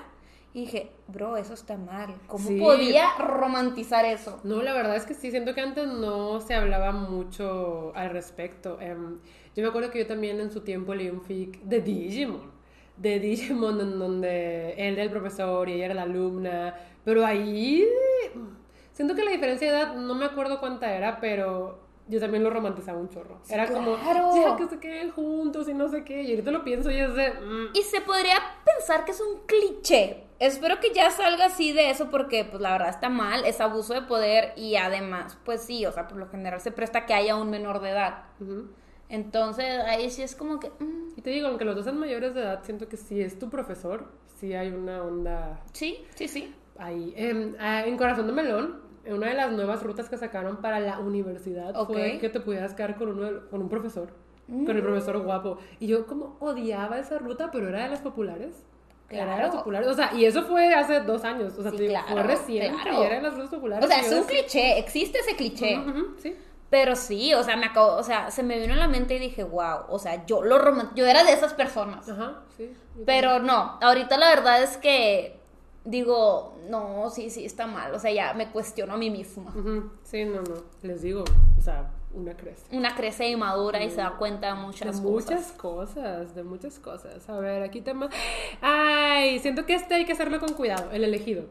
y dije, bro, eso está mal. ¿Cómo Sí. podía romantizar eso? No, la verdad es que sí, siento que antes no se hablaba mucho al respecto. Em, yo me acuerdo que yo también en su tiempo leí un fic de Digimon. De Digimon, en donde él era el profesor y ella era la alumna. Pero ahí. Siento que la diferencia de edad, no me acuerdo cuánta era, pero yo también lo romantizaba un chorro. Era como, claro. ya que se queden juntos y no sé qué. Y ahorita lo pienso y es de. mm, Y se podría pensar que es un cliché. Espero que ya salga así de eso porque pues la verdad está mal, es abuso de poder y además, pues sí, o sea, por lo general se presta que haya un menor de edad. ujú. Entonces ahí sí es como que... mm, Y te digo, aunque los dos sean mayores de edad, siento que si es tu profesor, sí hay una onda sí, sí, sí. ahí. Ah, en Corazón de Melón, una de las nuevas rutas que sacaron para la universidad fue que te pudieras quedar con, uno con un profesor, Mm. con el profesor guapo. Y yo como odiaba esa ruta, pero era de las populares. Era de Claro. los populares. O sea, y eso fue hace dos años. O sea, Sí, te digo, fue claro, reciente claro. y era de los frutas populares. O sea, es un cliché, existe ese cliché. Ujú, sí. Pero sí, o sea, me acabo, o sea, se me vino a la mente y dije, wow, o sea, yo lo yo era de esas personas. Ajá, sí. Pero no, ahorita la verdad es que digo, no, sí, sí, está mal. O sea, ya me cuestiono a mí misma. Sí, no, no. Les digo, o sea, una crece. Una crece y madura y se da cuenta de De muchas muchas cosas. de muchas cosas. A ver, aquí temas. Ay, siento que este hay que hacerlo con cuidado, el elegido.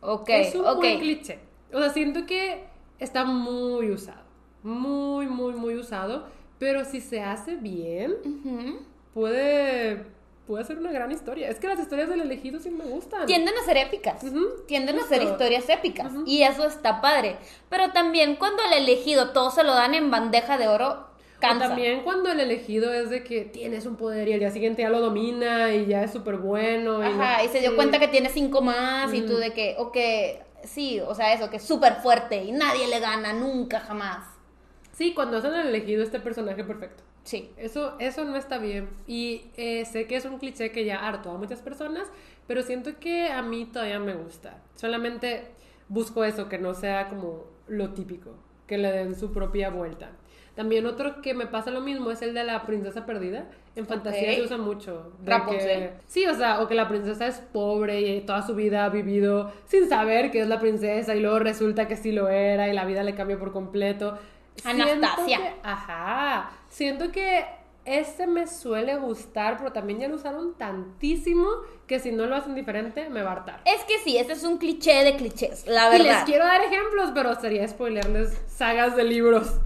Ok, es un ok. buen cliché. O sea, siento que está muy usado. Muy, muy, muy usado. Pero si se hace bien, puede, puede ser una gran historia. Es que las historias del elegido sí me gustan. Tienden a ser épicas. Tienden a ser historias épicas. Y eso está padre. Pero también cuando el elegido todo se lo dan en bandeja de oro, O cansa. también cuando el elegido es de que tienes un poder y al día siguiente ya lo domina y ya es súper bueno. Ajá, y se dio cuenta que tiene cinco más y tú de que, o que, sí, o sea, eso, que es súper fuerte y nadie le gana nunca, jamás. Sí, cuando hacen el elegido este personaje perfecto. Sí. Eso, eso no está bien. Y eh, sé que es un cliché que ya hartó a muchas personas, pero siento que a mí todavía me gusta. Solamente busco eso, que no sea como lo típico, que le den su propia vuelta. También otro que me pasa lo mismo es el de la princesa perdida. En fantasía Ok. se usa mucho. Rapunzel. sí, o sea, o que la princesa es pobre y toda su vida ha vivido sin saber que es la princesa y luego resulta que sí lo era y la vida le cambia por completo. Anastasia. que- Ajá. Siento que este me suele gustar, pero también ya lo usaron tantísimo que si no lo hacen diferente me va a hartar. Es que sí, este es un cliché de clichés, la Y les verdad. quiero dar ejemplos, pero sería spoilerles sagas de libros.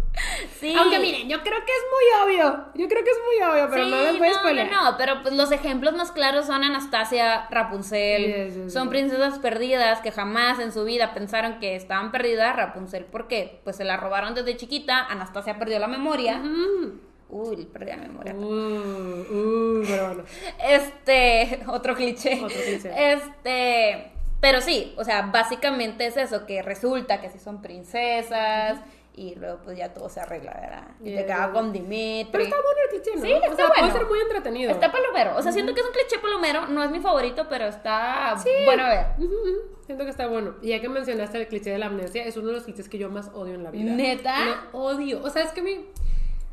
Sí. Aunque miren, yo creo que es muy obvio. Yo creo que es muy obvio, pero Sí, no les voy a no, spoiler. No, no, pero pues los ejemplos más claros son Anastasia, Rapunzel. Yes, son princesas perdidas que jamás en su vida pensaron que estaban perdidas. Rapunzel, ¿por qué? Pues se la robaron desde chiquita. Anastasia perdió la memoria. Uy, perdí la memoria. Uh, uh, pero bueno. Este, otro cliché. Otro cliché. Este, pero sí, o sea, básicamente es eso, que resulta que sí son princesas y luego pues ya todo se arregla, ¿verdad? Y Yeah. te caga con Dimitri. Pero está bueno el cliché, ¿no? Sí, o está sea, bueno. puede ser muy entretenido. Está palomero, o sea, siento que es un cliché palomero, no es mi favorito, pero está bueno a ver. Siento que está bueno. Y ya que mencionaste el cliché de la amnesia, es uno de los clichés que yo más odio en la vida. ¿Neta? Lo odio. O sea, es que mí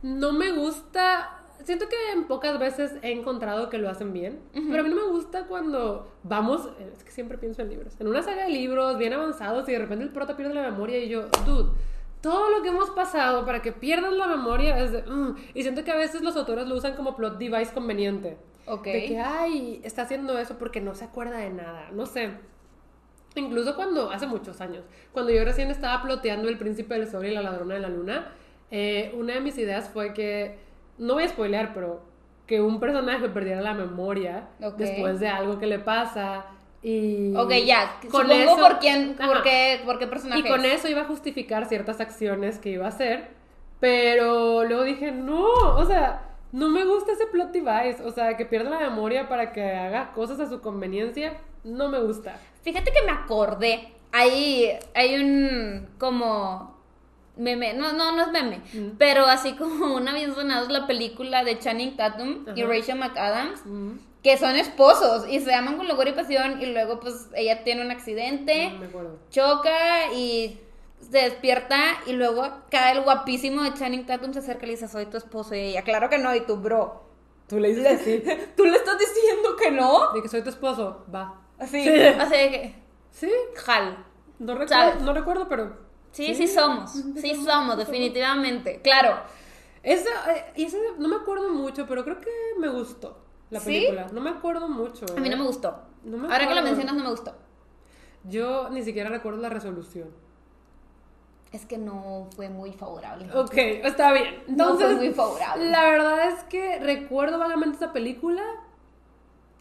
no me gusta. Siento que en pocas veces he encontrado que lo hacen bien, pero a mí no me gusta cuando vamos, es que siempre pienso en libros, en una saga de libros bien avanzados y de repente el prota pierde la memoria y yo, dude, todo lo que hemos pasado para que pierdan la memoria es de, "Mm". y siento que a veces los autores lo usan como plot device conveniente. Ok. De que, ay, está haciendo eso porque no se acuerda de nada. No sé. Incluso cuando, hace muchos años, cuando yo recién estaba ploteando El Príncipe del Sol y la Ladrona de la Luna, eh, una de mis ideas fue que, no voy a spoilear, pero que un personaje perdiera la memoria después de algo que le pasa y... Ok, ya, con supongo eso- por quién, por qué, por qué personaje Y con es. eso iba a justificar ciertas acciones que iba a hacer, pero luego dije, no, o sea, no me gusta ese plot device, o sea, que pierda la memoria para que haga cosas a su conveniencia, no me gusta. Fíjate que me acordé. Hay, hay un como meme, no, no, no es meme, Mm. pero así como una bien sonada es la película de Channing Tatum y. Rachel McAdams, que son esposos y se aman con locura y pasión y luego pues ella tiene un accidente, No choca y se despierta y luego cae el guapísimo de Channing Tatum, se acerca y le dice, soy tu esposo y ella, claro que no, y tú, bro. Tú le dices así, ¿Tú le estás diciendo que no? de que soy tu esposo, va. Así, Sí. así de que, Sí, jal. no ¿Sabes? recuerdo, no recuerdo pero... Sí, sí, somos. Sí somos, definitivamente. Claro. Esa, eh, no me acuerdo mucho, pero creo que me gustó la ¿Sí? película. No me acuerdo mucho. A mí no ¿eh? me gustó. No me Ahora que lo mencionas, no me gustó. Yo ni siquiera recuerdo la resolución. Es que no fue muy favorable. Ok, está bien. No Entonces, fue muy favorable. La verdad es que recuerdo vagamente esa película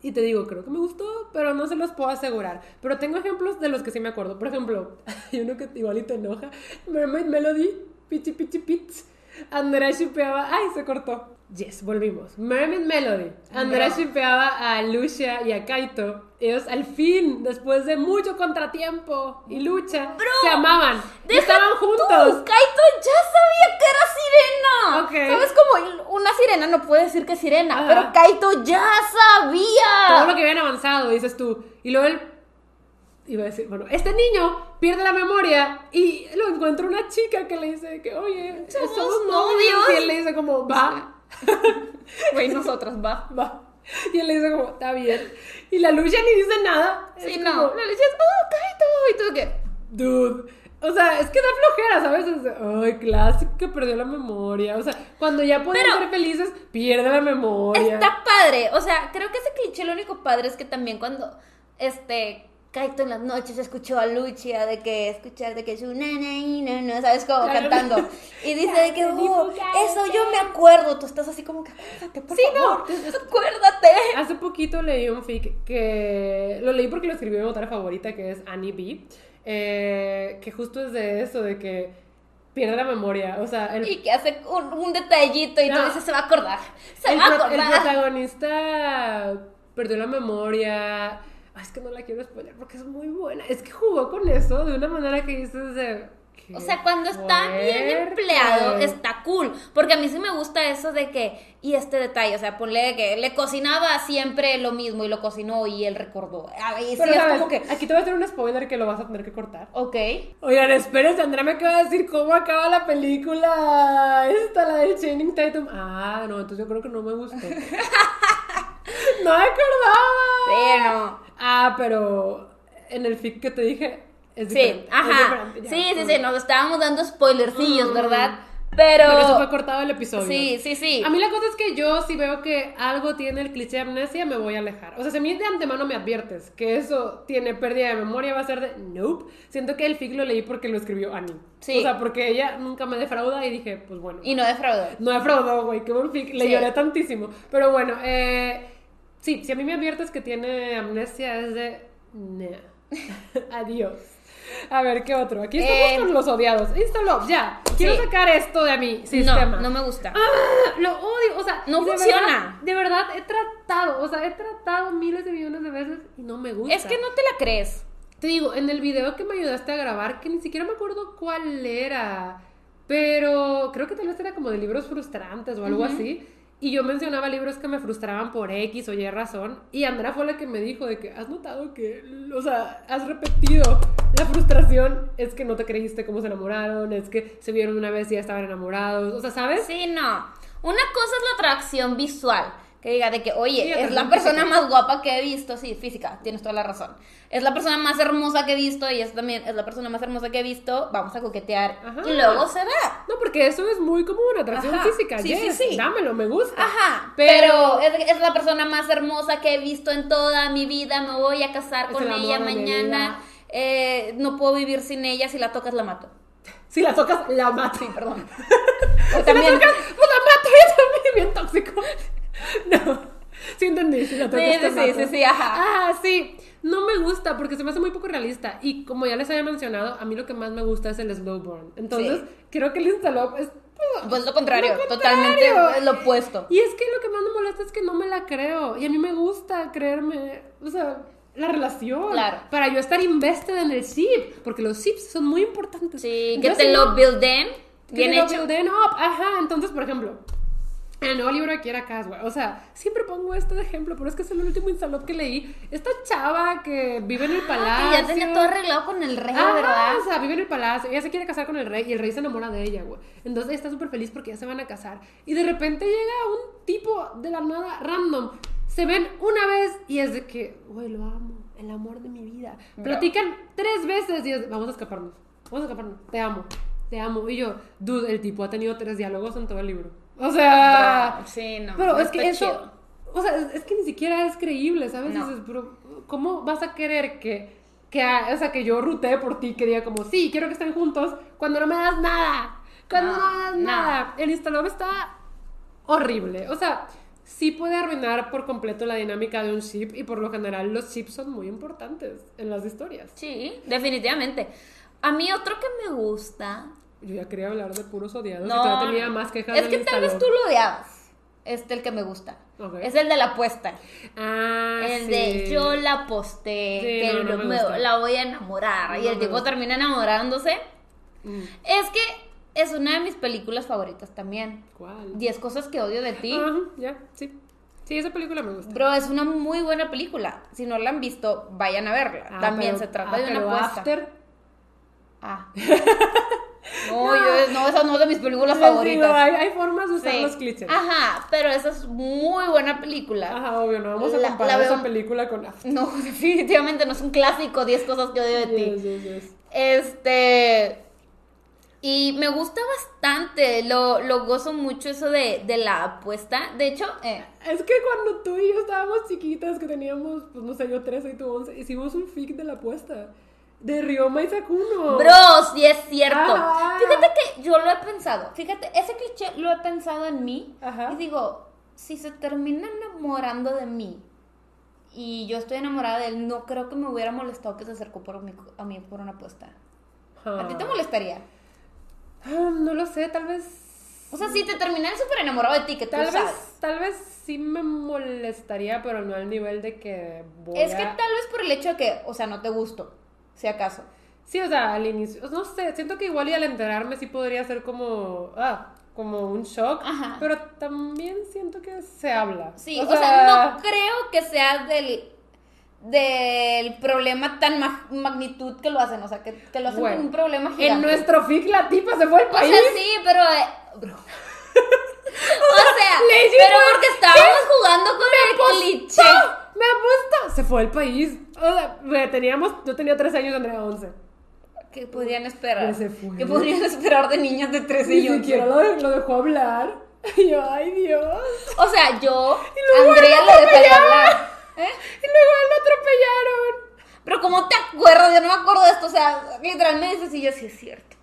y te digo, creo que me gustó, pero no se los puedo asegurar. Pero tengo ejemplos de los que sí me acuerdo. Por ejemplo, hay uno que igual te enoja. Mermaid Melody, Pichi Pichi Pits. Andrea shipeaba. Ay, se cortó. Yes, volvimos. Mermaid Melody. Andrea Bro. shipeaba a Lucia y a Kaito. Ellos al fin, después de mucho contratiempo y lucha, Bro, se amaban. y estaban tú, juntos. Kaito ya sabía que era sirena. Ok. ¿Sabes como una sirena no puede decir que es sirena. Ajá. Pero Kaito ya sabía. Todo lo que habían avanzado, dices tú. Y luego él iba a decir, bueno, este niño pierde la memoria y lo encuentra una chica que le dice que, oye, Somos somos, novios. novios. Y él le dice como, va, Güey, nosotros, va. va. Y él le dice como, está bien. Y la Lucia ni dice nada. Sí, no. como, La leche es, oh, Kaito. Y tú, ¿qué? Dude. O sea, es que da flojera, ¿sabes? Ay, clásico que perdió la memoria. O sea, cuando ya pueden Pero- ser felices, pierde la memoria. Está padre. O sea, creo que ese cliché lo único padre es que también cuando este Kaito en las noches escuchó a Lucia de que escuchar de que es una no, no, sabes como Claro. cantando y dice de que oh, eso yo me acuerdo. Tú estás así como que acuérdate, por Sí, no. favor, acuérdate. Hace poquito leí un fic que lo leí porque lo escribió mi autora favorita, que es Annie B. eh, que justo es de eso, de que pierde la memoria. O sea, el, Y que hace un, un detallito y tú No. dices se va a acordar, se el va a pro- el acordar. protagonista perdió la memoria. Ay, es que no la quiero spoiler porque es muy buena. Es que jugó con eso de una manera que dices de. O sea, cuando está bien fuerte. empleado, está cool. Porque a mí sí me gusta eso de que, y este detalle, o sea, ponle que le cocinaba siempre lo mismo y lo cocinó y él recordó. A sí Pero es como que, aquí te voy a hacer un spoiler que lo vas a tener que cortar. ok. Oigan, espérense, Andrea me acaba de decir cómo acaba la película. Esta, la del Channing Tatum. Ah, no, entonces yo creo que no me gustó. no me acordaba. Sí, no. Ah, pero en el fic que te dije es Sí, es ajá. diferente. Sí, sí, sí, nos estábamos dando spoilercillos, Mm. ¿verdad? Pero. Pero eso fue cortado del episodio. Sí, sí, sí. A mí la cosa es que yo si veo que algo tiene el cliché de amnesia, me voy a alejar. O sea, si a mí de antemano me adviertes que eso tiene pérdida de memoria, va a ser de nope. Siento que el fic lo leí porque lo escribió Annie. Sí. O sea, porque ella nunca me defrauda y dije, pues bueno. Y no defraudó. No defraudó, güey, qué buen fic. Le Sí. lloré tantísimo. Pero bueno, eh, sí, si a mí me adviertes que tiene amnesia, es de. nah. Adiós. A ver, ¿qué otro? Aquí estamos Eh, con los odiados. Instalo, ya. Quiero sí. sacar esto de mi sistema. No, no me gusta. Ah, lo odio, o sea, No de funciona. verdad- de verdad, he tratado, o sea, he tratado miles de millones de veces y no me gusta. Es que no te la crees. Te digo, en el video que me ayudaste a grabar, que ni siquiera me acuerdo cuál era, pero creo que tal vez era como de libros frustrantes o algo así. Y yo mencionaba libros que me frustraban por X o Y razón. Y Andrea fue la que me dijo de que has notado que, o sea, has repetido la frustración. Es que no te creíste cómo se enamoraron, es que se vieron una vez y ya estaban enamorados. O sea, ¿sabes? Sí, no. Una cosa es la atracción visual. Que diga de que, oye, Sí, es la persona física. más guapa que he visto. Sí, física, tienes toda la razón. Es la persona más hermosa que he visto y es también es la persona más hermosa que he visto. Vamos a coquetear. Ajá. Y luego se da. No, porque eso es muy como una atracción Ajá. física. Sí, yes, sí, sí. Dámelo, me gusta. Ajá, Pero- pero, es, es la persona más hermosa que he visto en toda mi vida. Me voy a casar Es con el ella mañana. Eh, no puedo vivir sin ella. Si la tocas, la mato. Si la tocas, la mato. Sí, perdón. Si O la también. tocas, pues la mato. Yo también, bien tóxico. No. Sí entendí, si la tocas, Sí, sí, sí, mato. sí, sí, ajá. Ah, sí. No me gusta porque se me hace muy poco realista. Y como ya les había mencionado, a mí lo que más me gusta es el slow burn. Entonces, Sí. creo que el Instalop es... Pues lo contrario, Lo totalmente lo opuesto. Y es que lo que más me molesta es que no me la creo. Y a mí me gusta creerme, o sea, la relación. Claro. Para yo estar invested en el ship. Porque los ships son muy importantes. Sí, Yo que te si lo no- builden. que Bien te lo builden up. Ajá, entonces, por ejemplo, el nuevo libro de Kiera Caswell, o sea, siempre pongo este de ejemplo, pero es que es el último instalop que leí. Esta chava que vive en el Ah, palacio. que ya tenía todo arreglado con el rey, Ajá, ¿verdad? O sea, vive en el palacio, ella se quiere casar con el rey y el rey se enamora de ella, güey. Entonces ella está súper feliz porque ya se van a casar. Y de repente llega un tipo de la nada random. Se ven una vez y es de que, güey, lo amo, el amor de mi vida. Platican tres veces y es, vamos a escaparnos, vamos a escaparnos, te amo, te amo. Y yo, dude, el tipo ha tenido tres diálogos en todo el libro. O sea, Bro, sí, no, pero no es que eso, chido. o sea, es, es que ni siquiera es creíble, ¿sabes? No. Dices, pero ¿cómo vas a querer que, que, o sea, que yo rutee por ti, que diga como, sí, quiero que estén juntos, cuando no me das nada? Cuando no, No, me das nada. El Instalove está horrible. O sea, sí puede arruinar por completo la dinámica de un ship y por lo general los ships son muy importantes en las historias. Sí, definitivamente. A mí otro que me gusta. Yo ya quería hablar de puros odiados No, todavía tenía más quejas es que tal vez tú lo odiabas. Este el que me gusta. Es el de la apuesta. Ah, el sí. de yo la aposté, Sí, que no, no me me- la voy a enamorar. y el tipo termina enamorándose. Mm. Es que es una de mis películas favoritas también. ¿Cuál? 10 cosas que odio de ti. Ajá, ya, sí. Sí, esa película me gusta. Bro, es una muy buena película. Si no la han visto, vayan a verla. Ah, también pero- se trata ah, de una pero apuesta. After, Ah. No, yo, no, esa no es de mis películas les digo, favoritas. hay, hay formas de usar Sí. los clichés. Ajá, pero esa es muy buena película. Ajá, obvio, no vamos a comparar esa película con After. No, definitivamente no es un clásico, 10 cosas que odio de ti. Yes, yes, yes. Este. Y me gusta bastante, lo, lo gozo mucho eso de, de la apuesta. De hecho, eh, Es que cuando tú y yo estábamos chiquitas, que teníamos, pues no sé, yo 13 y tú 11, hicimos un fic de la apuesta. De Ryoma y Sakuno. bro, sí es cierto. Ajá. Fíjate que yo lo he pensado. Fíjate, ese cliché lo he pensado en mí. Ajá. Y digo, si se termina enamorando de mí y yo estoy enamorada de él, no creo que me hubiera molestado que se acercó por a mí por una apuesta. ¿A ti te molestaría? Ah, no lo sé, tal vez. O sea, si te terminan súper enamorado de ti, que tú Tal sabes. vez, tal vez sí me molestaría, pero no al nivel de que voy Es que tal vez por el hecho de que, o sea, no te gusto, si acaso. Sí, o sea, al inicio, no sé, siento que igual y al enterarme sí podría ser como, ah, como un shock, Ajá. pero también siento que se habla. Sí, o, sea, no creo que sea del, del problema tan ma- magnitud que lo hacen, o sea, que, que lo hacen Bueno, un problema En gigante. nuestro fic la tipa se fue al O país. sea, sí, pero... eh, bro. o sea, pero porque estábamos jugando con el cliché. Me apuesta. Se fue al país. O sea, teníamos, yo tenía 13 años, Andrea 11. ¿Qué podrían esperar? Se fue. ¿Qué podrían esperar de niñas de 13 Ni y 11? siquiera lo, lo dejó hablar. Y yo, ay Dios. O sea, yo, Andrea lo dejaría atropellaron. hablar. ¿Eh? Y luego lo atropellaron. Pero ¿cómo te acuerdas? Yo no me acuerdo de esto. O sea, literal me dices y yo, sí es cierto.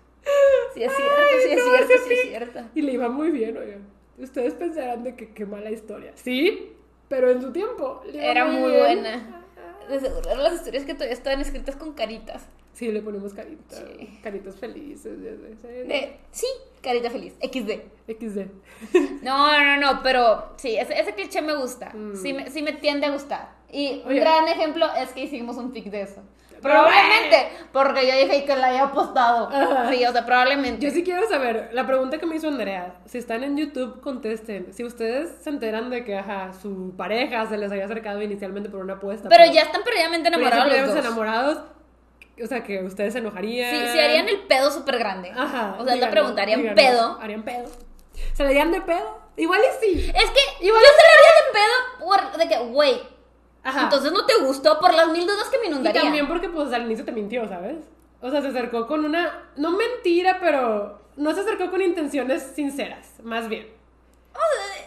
Sí es cierto, Ay, sí es no, cierto, sí es cierto. Y le iba muy bien, oigan. Ustedes pensarán de que qué mala historia. Sí, pero en su tiempo. le Era muy buena. De seguro las historias que todavía estaban escritas con caritas. Sí, le ponemos caritas. Sí. Caritas felices. De, sí, carita feliz, XD. XD. No, no, no, pero sí, ese, ese cliché me gusta. Mm. Sí, me, sí me tiende a gustar. Y un gran ejemplo es que hicimos un pic de eso. Probablemente, porque yo dije que la había apostado. Ajá. Sí, o sea, probablemente. Yo sí quiero saber, la pregunta que me hizo Andrea, si están en YouTube, contesten. Si ustedes se enteran de que, ajá, su pareja se les había acercado inicialmente por una apuesta. Pero ya están perdidamente pero ya enamorados se los dos. enamorados, o sea, que ustedes se enojarían. Sí, harían el pedo súper grande. Ajá. O sea, díganos, la pregunta, ¿harían díganos. pedo? ¿Harían pedo? ¿Se le harían de pedo? Igual y sí. Es que yo se le haría de pedo por, de que, güey, Ajá. entonces no te gustó por las mil dudas que me y inundarían. también porque, pues, al inicio te mintió, ¿sabes? O sea, se acercó con una, no mentira, pero no se acercó con intenciones sinceras, más bien.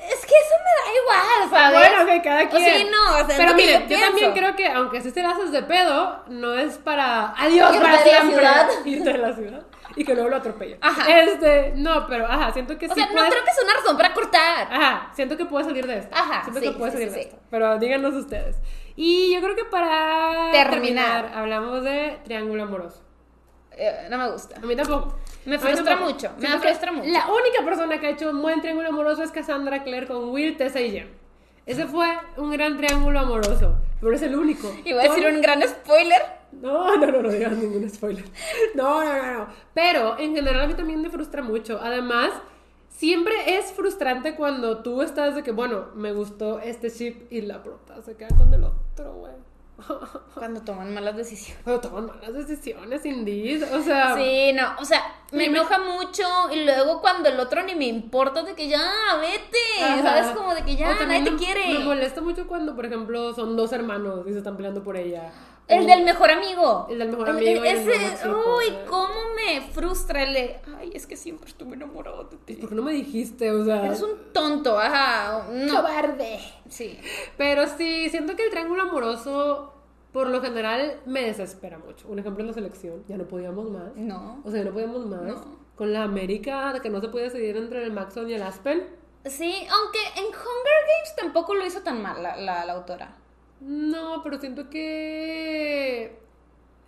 Es que eso me da igual, ¿sabes? Bueno, que cada O quien. sí, no, o sea, Pero miren, yo también creo que aunque sí te la haces de pedo, no es para adiós para siempre, irte de la ciudad y que luego lo atropelle. Ajá. Este, no, pero ajá, siento que O sí sea, no creo que sea una razón para cortar. Ajá, siento que puede salir de esto. Ajá, Siento sí, que puede sí, salir sí, de esto. Pero díganos ustedes. Y yo creo que para Terminar. hablamos de triángulo amoroso. Eh, no me gusta. A mí tampoco. Me frustra mucho, me frustra mucho. La única persona que ha hecho un buen triángulo amoroso es Cassandra Clare con Will, Tessa y Jem. Ese fue un gran triángulo amoroso, pero es el único. Y voy a decir un gran spoiler. No, no, no, no digas ningún spoiler. No, no, no, no. Pero en general a mí también me frustra mucho. Además, siempre es frustrante cuando tú estás de que, bueno, me gustó este ship y la prota se queda con el otro, güey. Cuando toman malas decisiones. Pero toman malas decisiones, Indies. O sea, Sí, no, o sea, me enoja mucho y luego cuando el otro ni me importa de que ya, vete, Ajá. ¿sabes? Como de que ya, nadie te me- quiere. Me molesta mucho cuando, por ejemplo, son dos hermanos y se están peleando por ella. El del mejor amigo. El del mejor amigo el ese, uy, cómo me frustra el de, ay, es que siempre estuve enamorado de ti. ¿Por qué no me dijiste? O sea. Eres un tonto, ajá, no. cobarde. Sí. Pero sí, siento que el triángulo amoroso, por lo general, me desespera mucho. Un ejemplo en la selección, ya no podíamos más. No. O sea, ya no podíamos más. No. Con la América, de que no se podía decidir entre el Maxon y el Aspen. Sí, aunque en Hunger Games tampoco lo hizo tan mal la, la, la autora. No, pero siento que.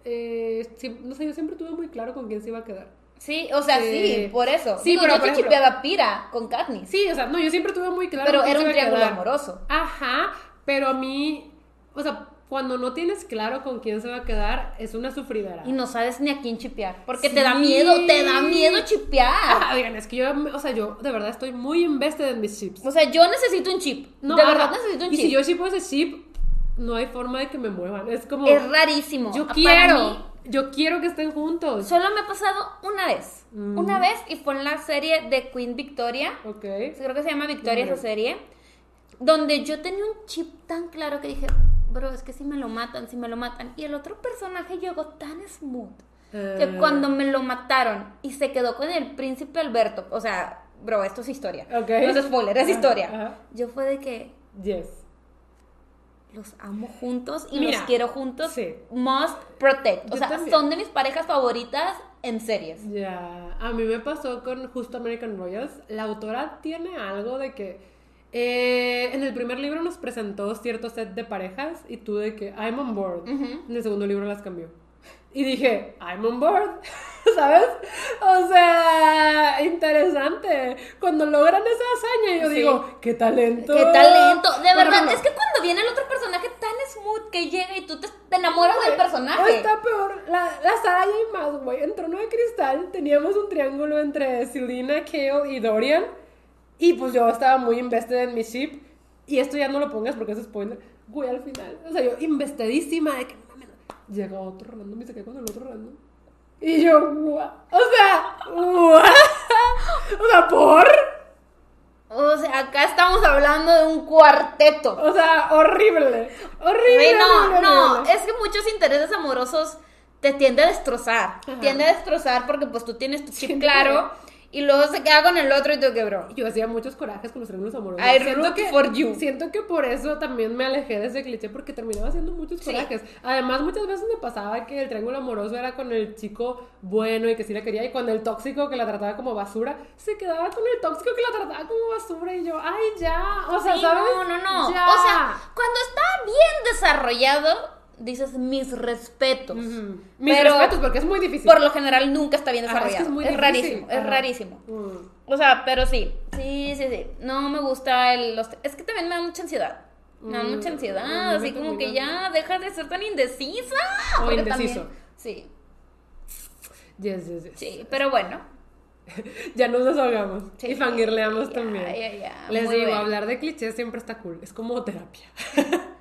eh, no sé, yo siempre tuve muy claro con quién se iba a quedar. Sí, o sea, sí, Sí. por eso. Sí, Digo, pero, yo por ejemplo- chipeaba Pira con Katniss. Sí, o sea, no, yo siempre tuve muy claro pero con quién era se un iba a triángulo quedar. amoroso. Ajá, pero a mí, o sea, cuando no tienes claro con quién se va a quedar, es una sufridera. Y no sabes ni a quién chipear. Porque Sí. te da miedo, te da miedo chipear. Ah, digan, es que yo, o sea, yo de verdad estoy muy invested en mis chips. O sea, yo necesito un chip. No, de ajá. verdad necesito un Y chip. si yo shipo ese chip, no hay forma de que me muevan. Es como, Es rarísimo. yo Para quiero, mí, yo quiero que estén juntos. solo me ha pasado una vez. Mm. Una vez y fue en la serie de Queen Victoria. Ok. Creo que se llama Victoria esa serie. Donde yo tenía un chip tan claro que dije, bro, es que si me lo matan, si me lo matan. Y el otro personaje llegó tan smooth que Eh, cuando me lo mataron y se quedó con el príncipe Alberto, o sea, bro, esto es historia. Ok. No es spoiler, es historia. Yo fue de que Yes. los amo juntos y Mira, los quiero juntos. sí. Must protect. O Yo sea, también. son de mis parejas favoritas en series. Ya, a mí me pasó con justo American Royals. La autora tiene algo de que eh, en el primer libro nos presentó cierto set de parejas y tú de que I'm on board. Ujú. En el segundo libro las cambió. Y dije, I'm on board, ¿sabes? O sea, interesante. Cuando logran esa hazaña, yo Sí. digo, qué talento. ¡Qué talento! De Por verdad, es que cuando viene el otro personaje tan smooth que llega y tú te, te enamoras del O personaje. está peor. La, la Sara y más, güey. En Trono de Cristal teníamos un triángulo entre Selena, Kale y Dorian. Y pues yo estaba muy invested en mi ship. Y esto ya no lo pongas porque es spoiler. Güey, al final. O sea, yo investedísima de que no. Llega otro random y se queda con el otro random. Y yo, guau. O sea, guau. O sea, por. O sea, acá estamos hablando de un cuarteto. O sea, horrible. Horrible. Güey, no, horrible, no, horrible. es que muchos intereses amorosos te tiende a destrozar. Ajá. Tiende a destrozar porque pues tú tienes tu chip claro y luego se queda con el otro y tú que bro. Yo hacía muchos corajes con los triángulos amorosos. I siento que, for you. siento que por eso también me alejé de ese cliché porque terminaba haciendo muchos Sí. corajes. Además, muchas veces me pasaba que el triángulo amoroso era con el chico bueno y que sí la quería y con el tóxico que la trataba como basura, se quedaba con el tóxico que la trataba como basura y yo, ay, ya. O sea, Sí, ¿sabes? no, no, no. Ya. O sea, cuando está bien desarrollado, dices mis respetos. Mis Pero- respetos porque es muy difícil. Por lo general nunca está bien Ajá, es que desarrollado. es muy es, difícil. rarísimo, es rarísimo. Mm. O sea, pero sí, sí, sí, sí. No me gusta el, los... Es que también me da mucha ansiedad. Me da Mm, mucha ansiedad, así como que ya deja de ser tan indecisa. O indeciso. también- sí, Yes, yes, yes. sí, pero bueno. Ya nos desahogamos. Sí. Y fangirleamos Ya, también. Les digo, bien. hablar de clichés siempre está cool. Es como terapia.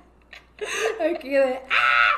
Aquí de. ¡Ah!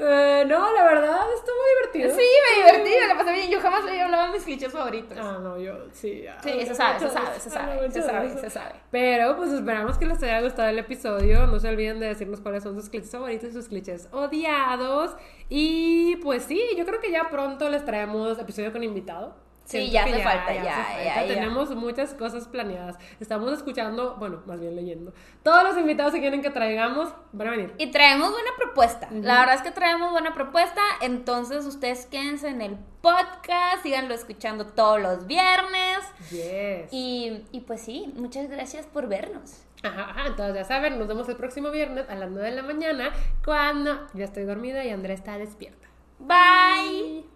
Eh, no, la verdad, estuvo divertido. Sí, me divertí, me la pasé bien. Yo jamás había hablado de mis clichés favoritos. Ah, no, yo sí. ya. Sí, se sabe, se sabe, se sabe, se sabe, se sabe. Pero pues esperamos que les haya gustado el episodio. No se olviden de decirnos cuáles son sus clichés favoritos y sus clichés odiados. Y pues sí, yo creo que ya pronto les traemos episodio con invitado. Sí, ya hace falta, ya, hace falta. ya, ya. Tenemos muchas cosas planeadas. Estamos escuchando, bueno, más bien leyendo. Todos los invitados que quieren que traigamos van a venir. Y traemos buena propuesta. La verdad es que traemos buena propuesta. Entonces ustedes quédense en el podcast, síganlo escuchando todos los viernes. Yes. Y, y pues sí, muchas gracias por vernos. Ajá, ajá, entonces ya saben, nos vemos el próximo viernes a las 9 de la mañana cuando ya estoy dormida y Andrea está despierta. Bye.